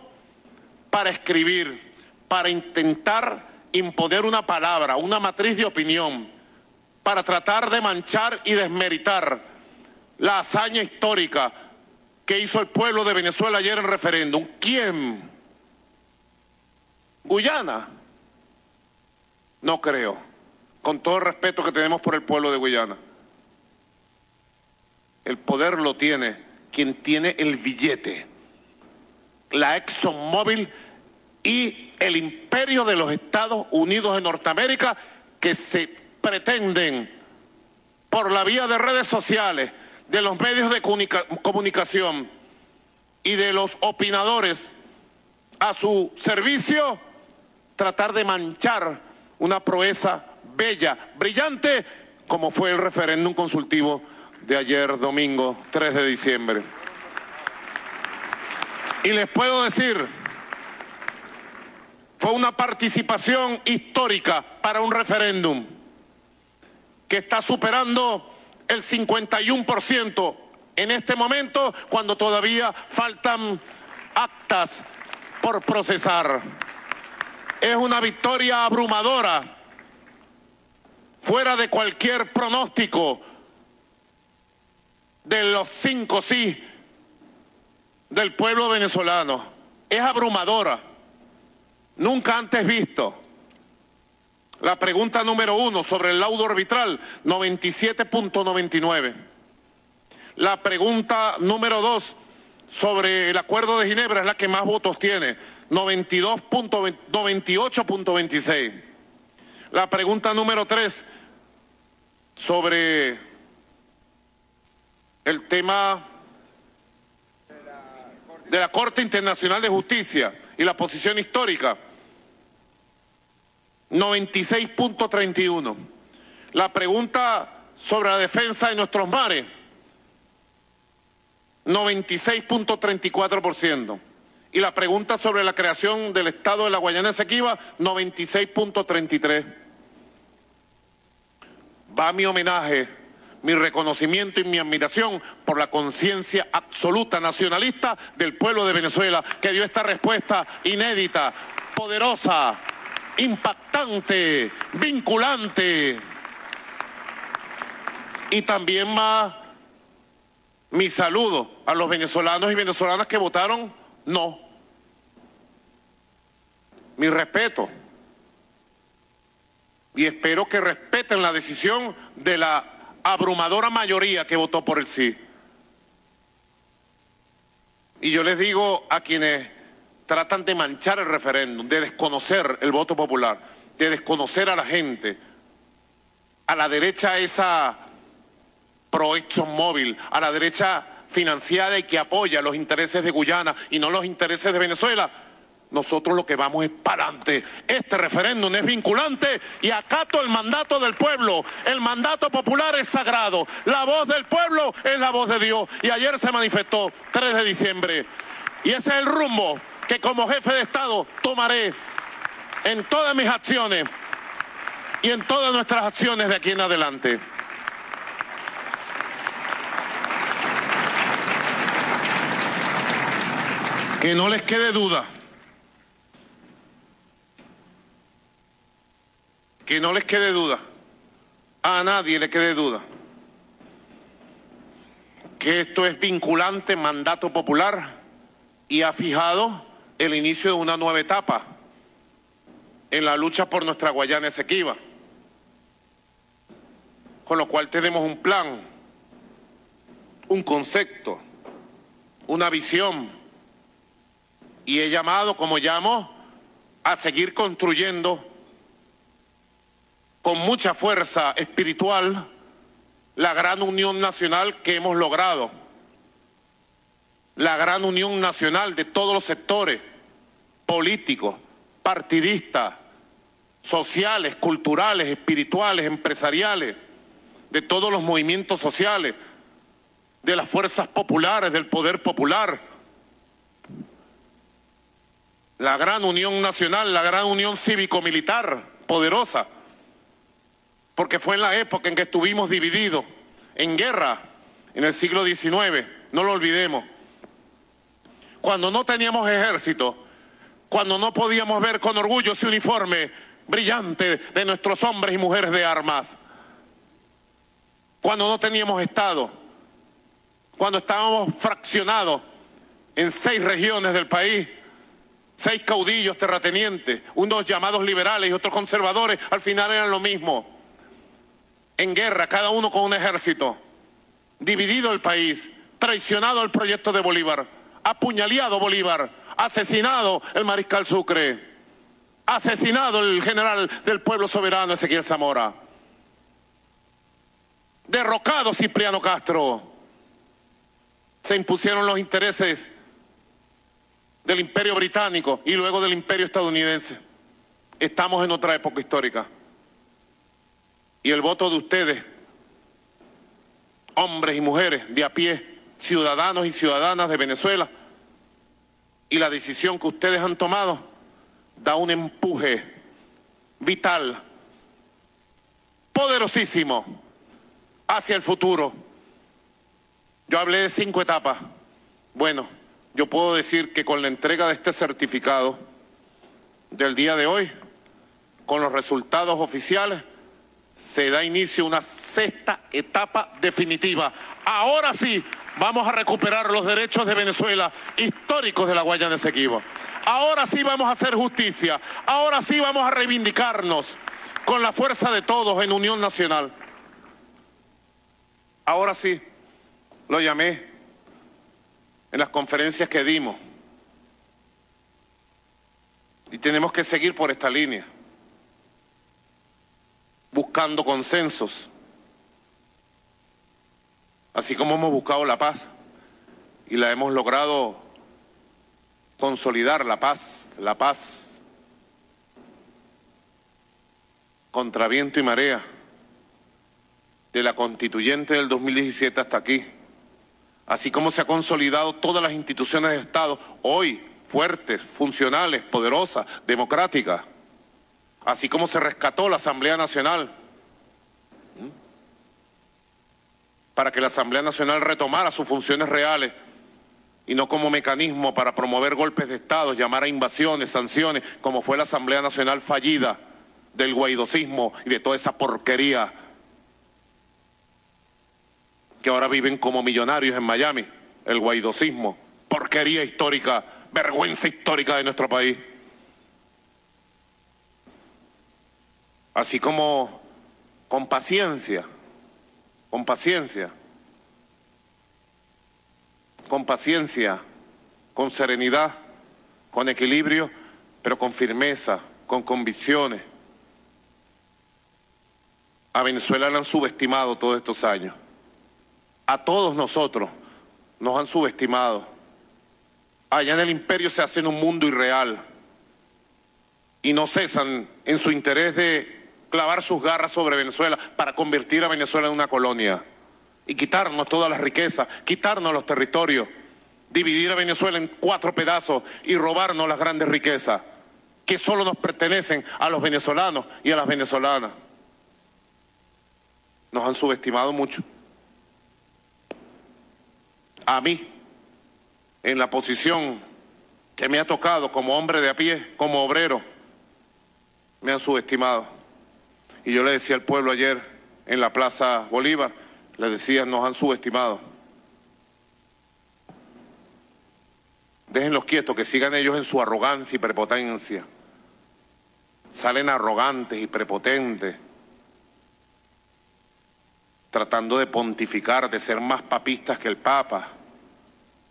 para escribir, para intentar imponer una palabra, una matriz de opinión, para tratar de manchar y desmeritar la hazaña histórica que hizo el pueblo de Venezuela ayer en referéndum. ¿Quién? Guyana. No creo, con todo el respeto que tenemos por el pueblo de Guyana. El poder lo tiene quien tiene el billete, la ExxonMobil y el imperio de los Estados Unidos de Norteamérica que se pretenden por la vía de redes sociales, de los medios de comunicación y de los opinadores a su servicio, tratar de manchar una proeza bella, brillante, como fue el referéndum consultivo de ayer domingo 3 de diciembre. Y les puedo decir, fue una participación histórica para un referéndum que está superando el 51% en este momento cuando todavía faltan actas por procesar. Es una victoria abrumadora, fuera de cualquier pronóstico de los cinco sí del pueblo venezolano. Es abrumadora nunca antes visto. La pregunta número uno sobre el laudo arbitral, 97.99. La pregunta número dos sobre el acuerdo de Ginebra es la que más votos tiene, 98.26. La pregunta número tres sobre el tema de la Corte Internacional de Justicia y la posición histórica, 96.31. La pregunta sobre la defensa de nuestros mares, 96.34%. Y la pregunta sobre la creación del Estado de la Guayana Esequiba, 96.33. Va mi homenaje mi reconocimiento y mi admiración por la conciencia absoluta nacionalista del pueblo de Venezuela que dio esta respuesta inédita, poderosa, impactante, vinculante. Y también va mi saludo a los venezolanos y venezolanas que votaron no. Mi respeto. Y espero que respeten la decisión de la abrumadora mayoría que votó por el sí. Y yo les digo a quienes tratan de manchar el referéndum, de desconocer el voto popular, de desconocer a la gente, a la derecha esa pro móvil, a la derecha financiada y que apoya los intereses de Guyana y no los intereses de Venezuela, nosotros lo que vamos es para adelante. Este referéndum es vinculante y acato el mandato del pueblo. El mandato popular es sagrado. La voz del pueblo es la voz de Dios. Y ayer se manifestó, 3 de diciembre. Y ese es el rumbo que como jefe de Estado tomaré en todas mis acciones y en todas nuestras acciones de aquí en adelante. Que no les quede duda. Que no les quede duda, a nadie le quede duda, que esto es vinculante, mandato popular y ha fijado el inicio de una nueva etapa en la lucha por nuestra Guayana Esequiba. Con lo cual tenemos un plan, un concepto, una visión y he llamado, como llamo, a seguir construyendo con mucha fuerza espiritual la gran unión nacional que hemos logrado, la gran unión nacional de todos los sectores políticos, partidistas, sociales, culturales, espirituales, empresariales, de todos los movimientos sociales, de las fuerzas populares, del poder popular. La gran unión nacional, la gran unión cívico-militar poderosa porque fue en la época en que estuvimos divididos en guerra en el siglo XIX, no lo olvidemos. Cuando no teníamos ejército, cuando no podíamos ver con orgullo ese uniforme brillante de nuestros hombres y mujeres de armas. cuando no teníamos Estado, cuando estábamos fraccionados en seis regiones del país, seis caudillos terratenientes, unos llamados liberales y otros conservadores, al final eran lo mismo. En guerra, cada uno con un ejército, dividido el país, traicionado el proyecto de Bolívar, apuñaleado Bolívar, asesinado el mariscal Sucre, asesinado el general del pueblo soberano Ezequiel Zamora, derrocado Cipriano Castro. Se impusieron los intereses del imperio británico y luego del imperio estadounidense. Estamos en otra época histórica. Y el voto de ustedes, hombres y mujeres de a pie, ciudadanos y ciudadanas de Venezuela, y la decisión que ustedes han tomado, da un empuje vital, poderosísimo, hacia el futuro. Yo hablé de cinco etapas. Bueno, yo puedo decir que con la entrega de este certificado del día de hoy, con los resultados oficiales, se da inicio una sexta etapa definitiva. Ahora sí, vamos a recuperar los derechos de Venezuela históricos de la Guayana Esequiba. Ahora sí vamos a hacer justicia. Ahora sí vamos a reivindicarnos con la fuerza de todos en unión nacional. Ahora sí, lo llamé en las conferencias que dimos. Y tenemos que seguir por esta línea, buscando consensos, así como hemos buscado la paz y la hemos logrado consolidar, la paz, la paz contra viento y marea, de la constituyente del 2017 hasta aquí. Así como se ha consolidado todas las instituciones de Estado, hoy fuertes, funcionales, poderosas, democráticas, así como se rescató la Asamblea Nacional, para que la Asamblea Nacional retomara sus funciones reales y no como mecanismo para promover golpes de Estado, llamar a invasiones, sanciones, como fue la Asamblea Nacional fallida del guaidosismo y de toda esa porquería que ahora viven como millonarios en Miami, el guaidosismo, porquería histórica, vergüenza histórica de nuestro país. Así como con paciencia, con paciencia, con paciencia, con serenidad, con equilibrio, pero con firmeza, con convicciones. A Venezuela la han subestimado todos estos años a todos nosotros nos han subestimado. Allá en el imperio se hace en un mundo irreal y no cesan en su interés de clavar sus garras sobre Venezuela para convertir a Venezuela en una colonia y quitarnos todas las riquezas, quitarnos los territorios, dividir a Venezuela en cuatro pedazos y robarnos las grandes riquezas que solo nos pertenecen a los venezolanos y a las venezolanas. Nos han subestimado mucho a mí, en la posición que me ha tocado como hombre de a pie, como obrero, me han subestimado. Y yo le decía al pueblo ayer en la Plaza Bolívar, le decía, nos han subestimado. Déjenlos quietos, que sigan ellos en su arrogancia y prepotencia. Salen arrogantes y prepotentes tratando de pontificar, de ser más papistas que el Papa,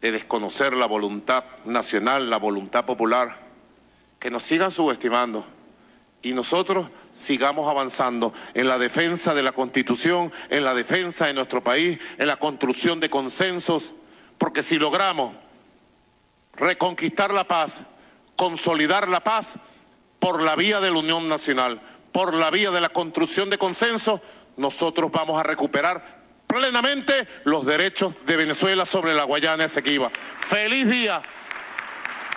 de desconocer la voluntad nacional, la voluntad popular, que nos sigan subestimando y nosotros sigamos avanzando en la defensa de la Constitución, en la defensa de nuestro país, en la construcción de consensos, porque si logramos reconquistar la paz, consolidar la paz por la vía de la Unión Nacional, por la vía de la construcción de consensos, nosotros vamos a recuperar plenamente los derechos de Venezuela sobre la Guayana Esequiba. Feliz día,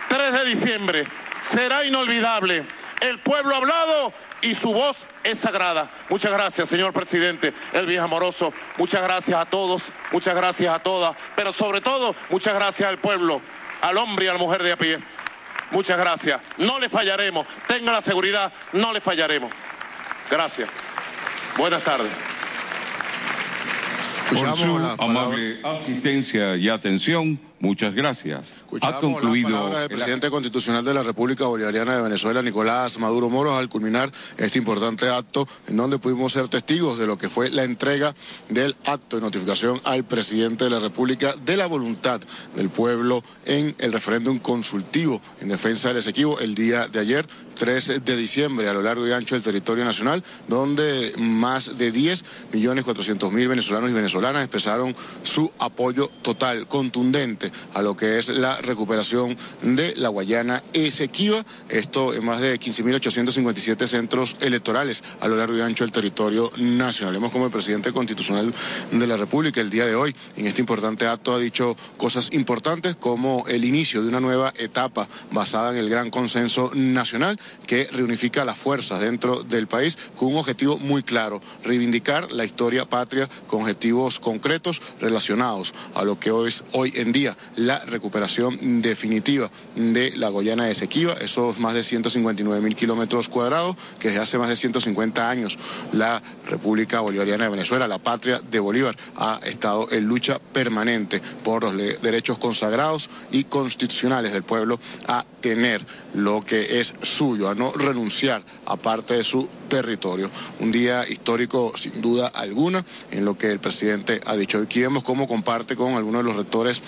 3 de diciembre, será inolvidable. El pueblo ha hablado y su voz es sagrada. Muchas gracias, señor presidente, el viejo amoroso. Muchas gracias a todos, muchas gracias a todas, pero sobre todo, muchas gracias al pueblo, al hombre y a la mujer de a pie. Muchas gracias. No le fallaremos. Tenga la seguridad, no le fallaremos. Gracias. Buenas tardes. Por su amable asistencia y atención, Muchas gracias. ha concluido las palabras del presidente constitucional de la República Bolivariana de Venezuela, Nicolás Maduro Moros, al culminar este importante acto en donde pudimos ser testigos de lo que fue la entrega del acto de notificación al presidente de la República de la voluntad del pueblo en el referéndum consultivo en defensa del Esequibo el día de ayer, 3 de diciembre, a lo largo y ancho del territorio nacional, donde más de 10 millones 400 mil venezolanos y venezolanas expresaron su apoyo total, contundente a lo que es la recuperación de la Guayana Esequiba. Esto en más de 15.857 centros electorales a lo largo y ancho del territorio nacional. Vemos como el presidente constitucional de la República el día de hoy en este importante acto ha dicho cosas importantes como el inicio de una nueva etapa basada en el gran consenso nacional que reunifica las fuerzas dentro del país con un objetivo muy claro, reivindicar la historia patria con objetivos concretos relacionados a lo que hoy, hoy en día la recuperación definitiva de la Goyana de Esequiba, esos más de 159 mil kilómetros cuadrados que desde hace más de 150 años la República Bolivariana de Venezuela, la patria de Bolívar, ha estado en lucha permanente por los derechos consagrados y constitucionales del pueblo a tener lo que es suyo, a no renunciar a parte de su territorio. Un día histórico sin duda alguna en lo que el presidente ha dicho. Aquí vemos cómo comparte con algunos de los rectores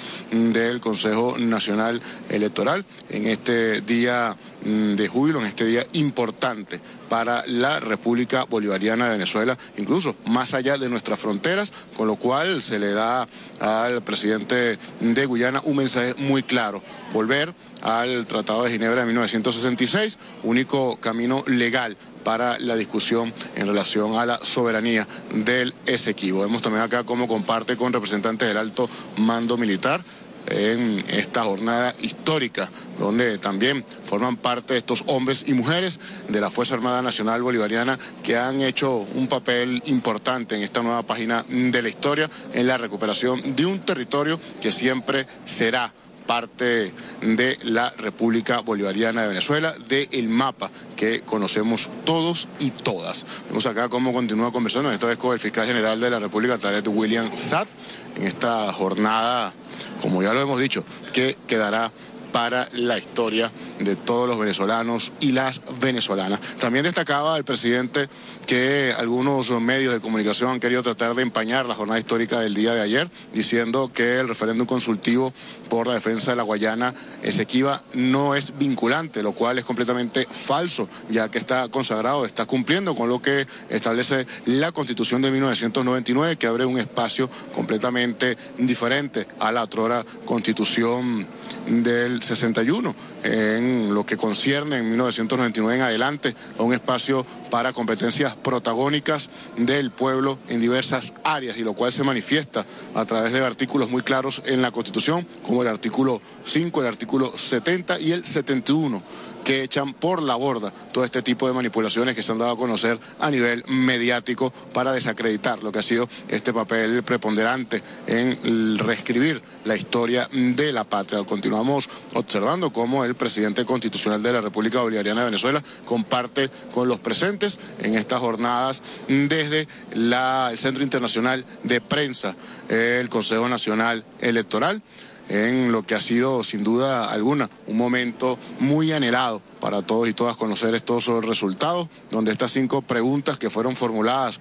del Consejo Nacional Electoral en este día mm, de júbilo, en este día importante para la República Bolivariana de Venezuela, incluso más allá de nuestras fronteras, con lo cual se le da al presidente de Guyana un mensaje muy claro, volver al Tratado de Ginebra de 1966, único camino legal para la discusión en relación a la soberanía del Esequibo. Vemos también acá cómo comparte con representantes del alto mando militar en esta jornada histórica, donde también forman parte estos hombres y mujeres de la Fuerza Armada Nacional Bolivariana que han hecho un papel importante en esta nueva página de la historia en la recuperación de un territorio que siempre será parte de la República Bolivariana de Venezuela, del mapa que conocemos todos y todas. Vemos acá cómo continúa conversando, esta vez con el fiscal general de la República, Tarek William Satt, en esta jornada, como ya lo hemos dicho, que quedará para la historia de todos los venezolanos y las venezolanas. También destacaba el presidente que algunos medios de comunicación han querido tratar de empañar la jornada histórica del día de ayer, diciendo que el referéndum consultivo por la defensa de la Guayana Esequiba no es vinculante, lo cual es completamente falso, ya que está consagrado, está cumpliendo con lo que establece la Constitución de 1999, que abre un espacio completamente diferente a la otra Constitución del 61 en lo que concierne en 1999 en adelante a un espacio para competencias protagónicas del pueblo en diversas áreas y lo cual se manifiesta a través de artículos muy claros en la Constitución como el artículo 5, el artículo 70 y el 71 que echan por la borda todo este tipo de manipulaciones que se han dado a conocer a nivel mediático para desacreditar lo que ha sido este papel preponderante en reescribir la historia de la patria. Continuamos observando cómo el presidente constitucional de la República Bolivariana de Venezuela comparte con los presentes en estas jornadas desde el Centro Internacional de Prensa, el Consejo Nacional Electoral en lo que ha sido sin duda alguna un momento muy anhelado para todos y todas conocer estos resultados, donde estas cinco preguntas que fueron formuladas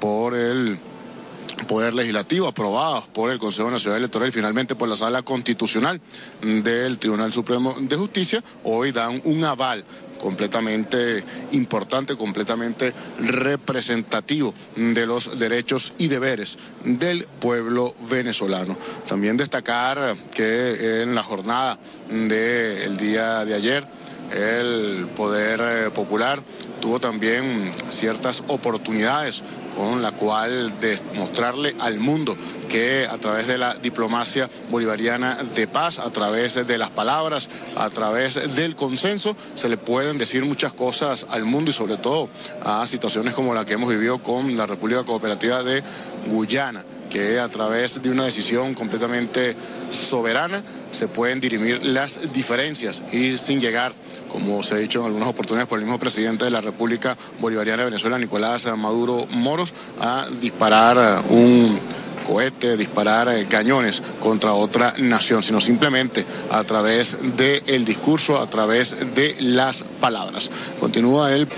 por el Poder Legislativo, aprobadas por el Consejo Nacional Electoral y finalmente por la Sala Constitucional del Tribunal Supremo de Justicia, hoy dan un aval completamente importante, completamente representativo de los derechos y deberes del pueblo venezolano. También destacar que en la jornada del día de ayer, el Poder Popular tuvo también ciertas oportunidades con la cual demostrarle al mundo que a través de la diplomacia bolivariana de paz, a través de las palabras, a través del consenso, se le pueden decir muchas cosas al mundo y sobre todo a situaciones como la que hemos vivido con la República Cooperativa de Guyana que a través de una decisión completamente soberana se pueden dirimir las diferencias y sin llegar, como se ha dicho en algunas oportunidades por el mismo presidente de la República Bolivariana de Venezuela, Nicolás Maduro Moros, a disparar un cohetes, disparar eh, cañones contra otra nación, sino simplemente a través del discurso, a través de las palabras. Continúa el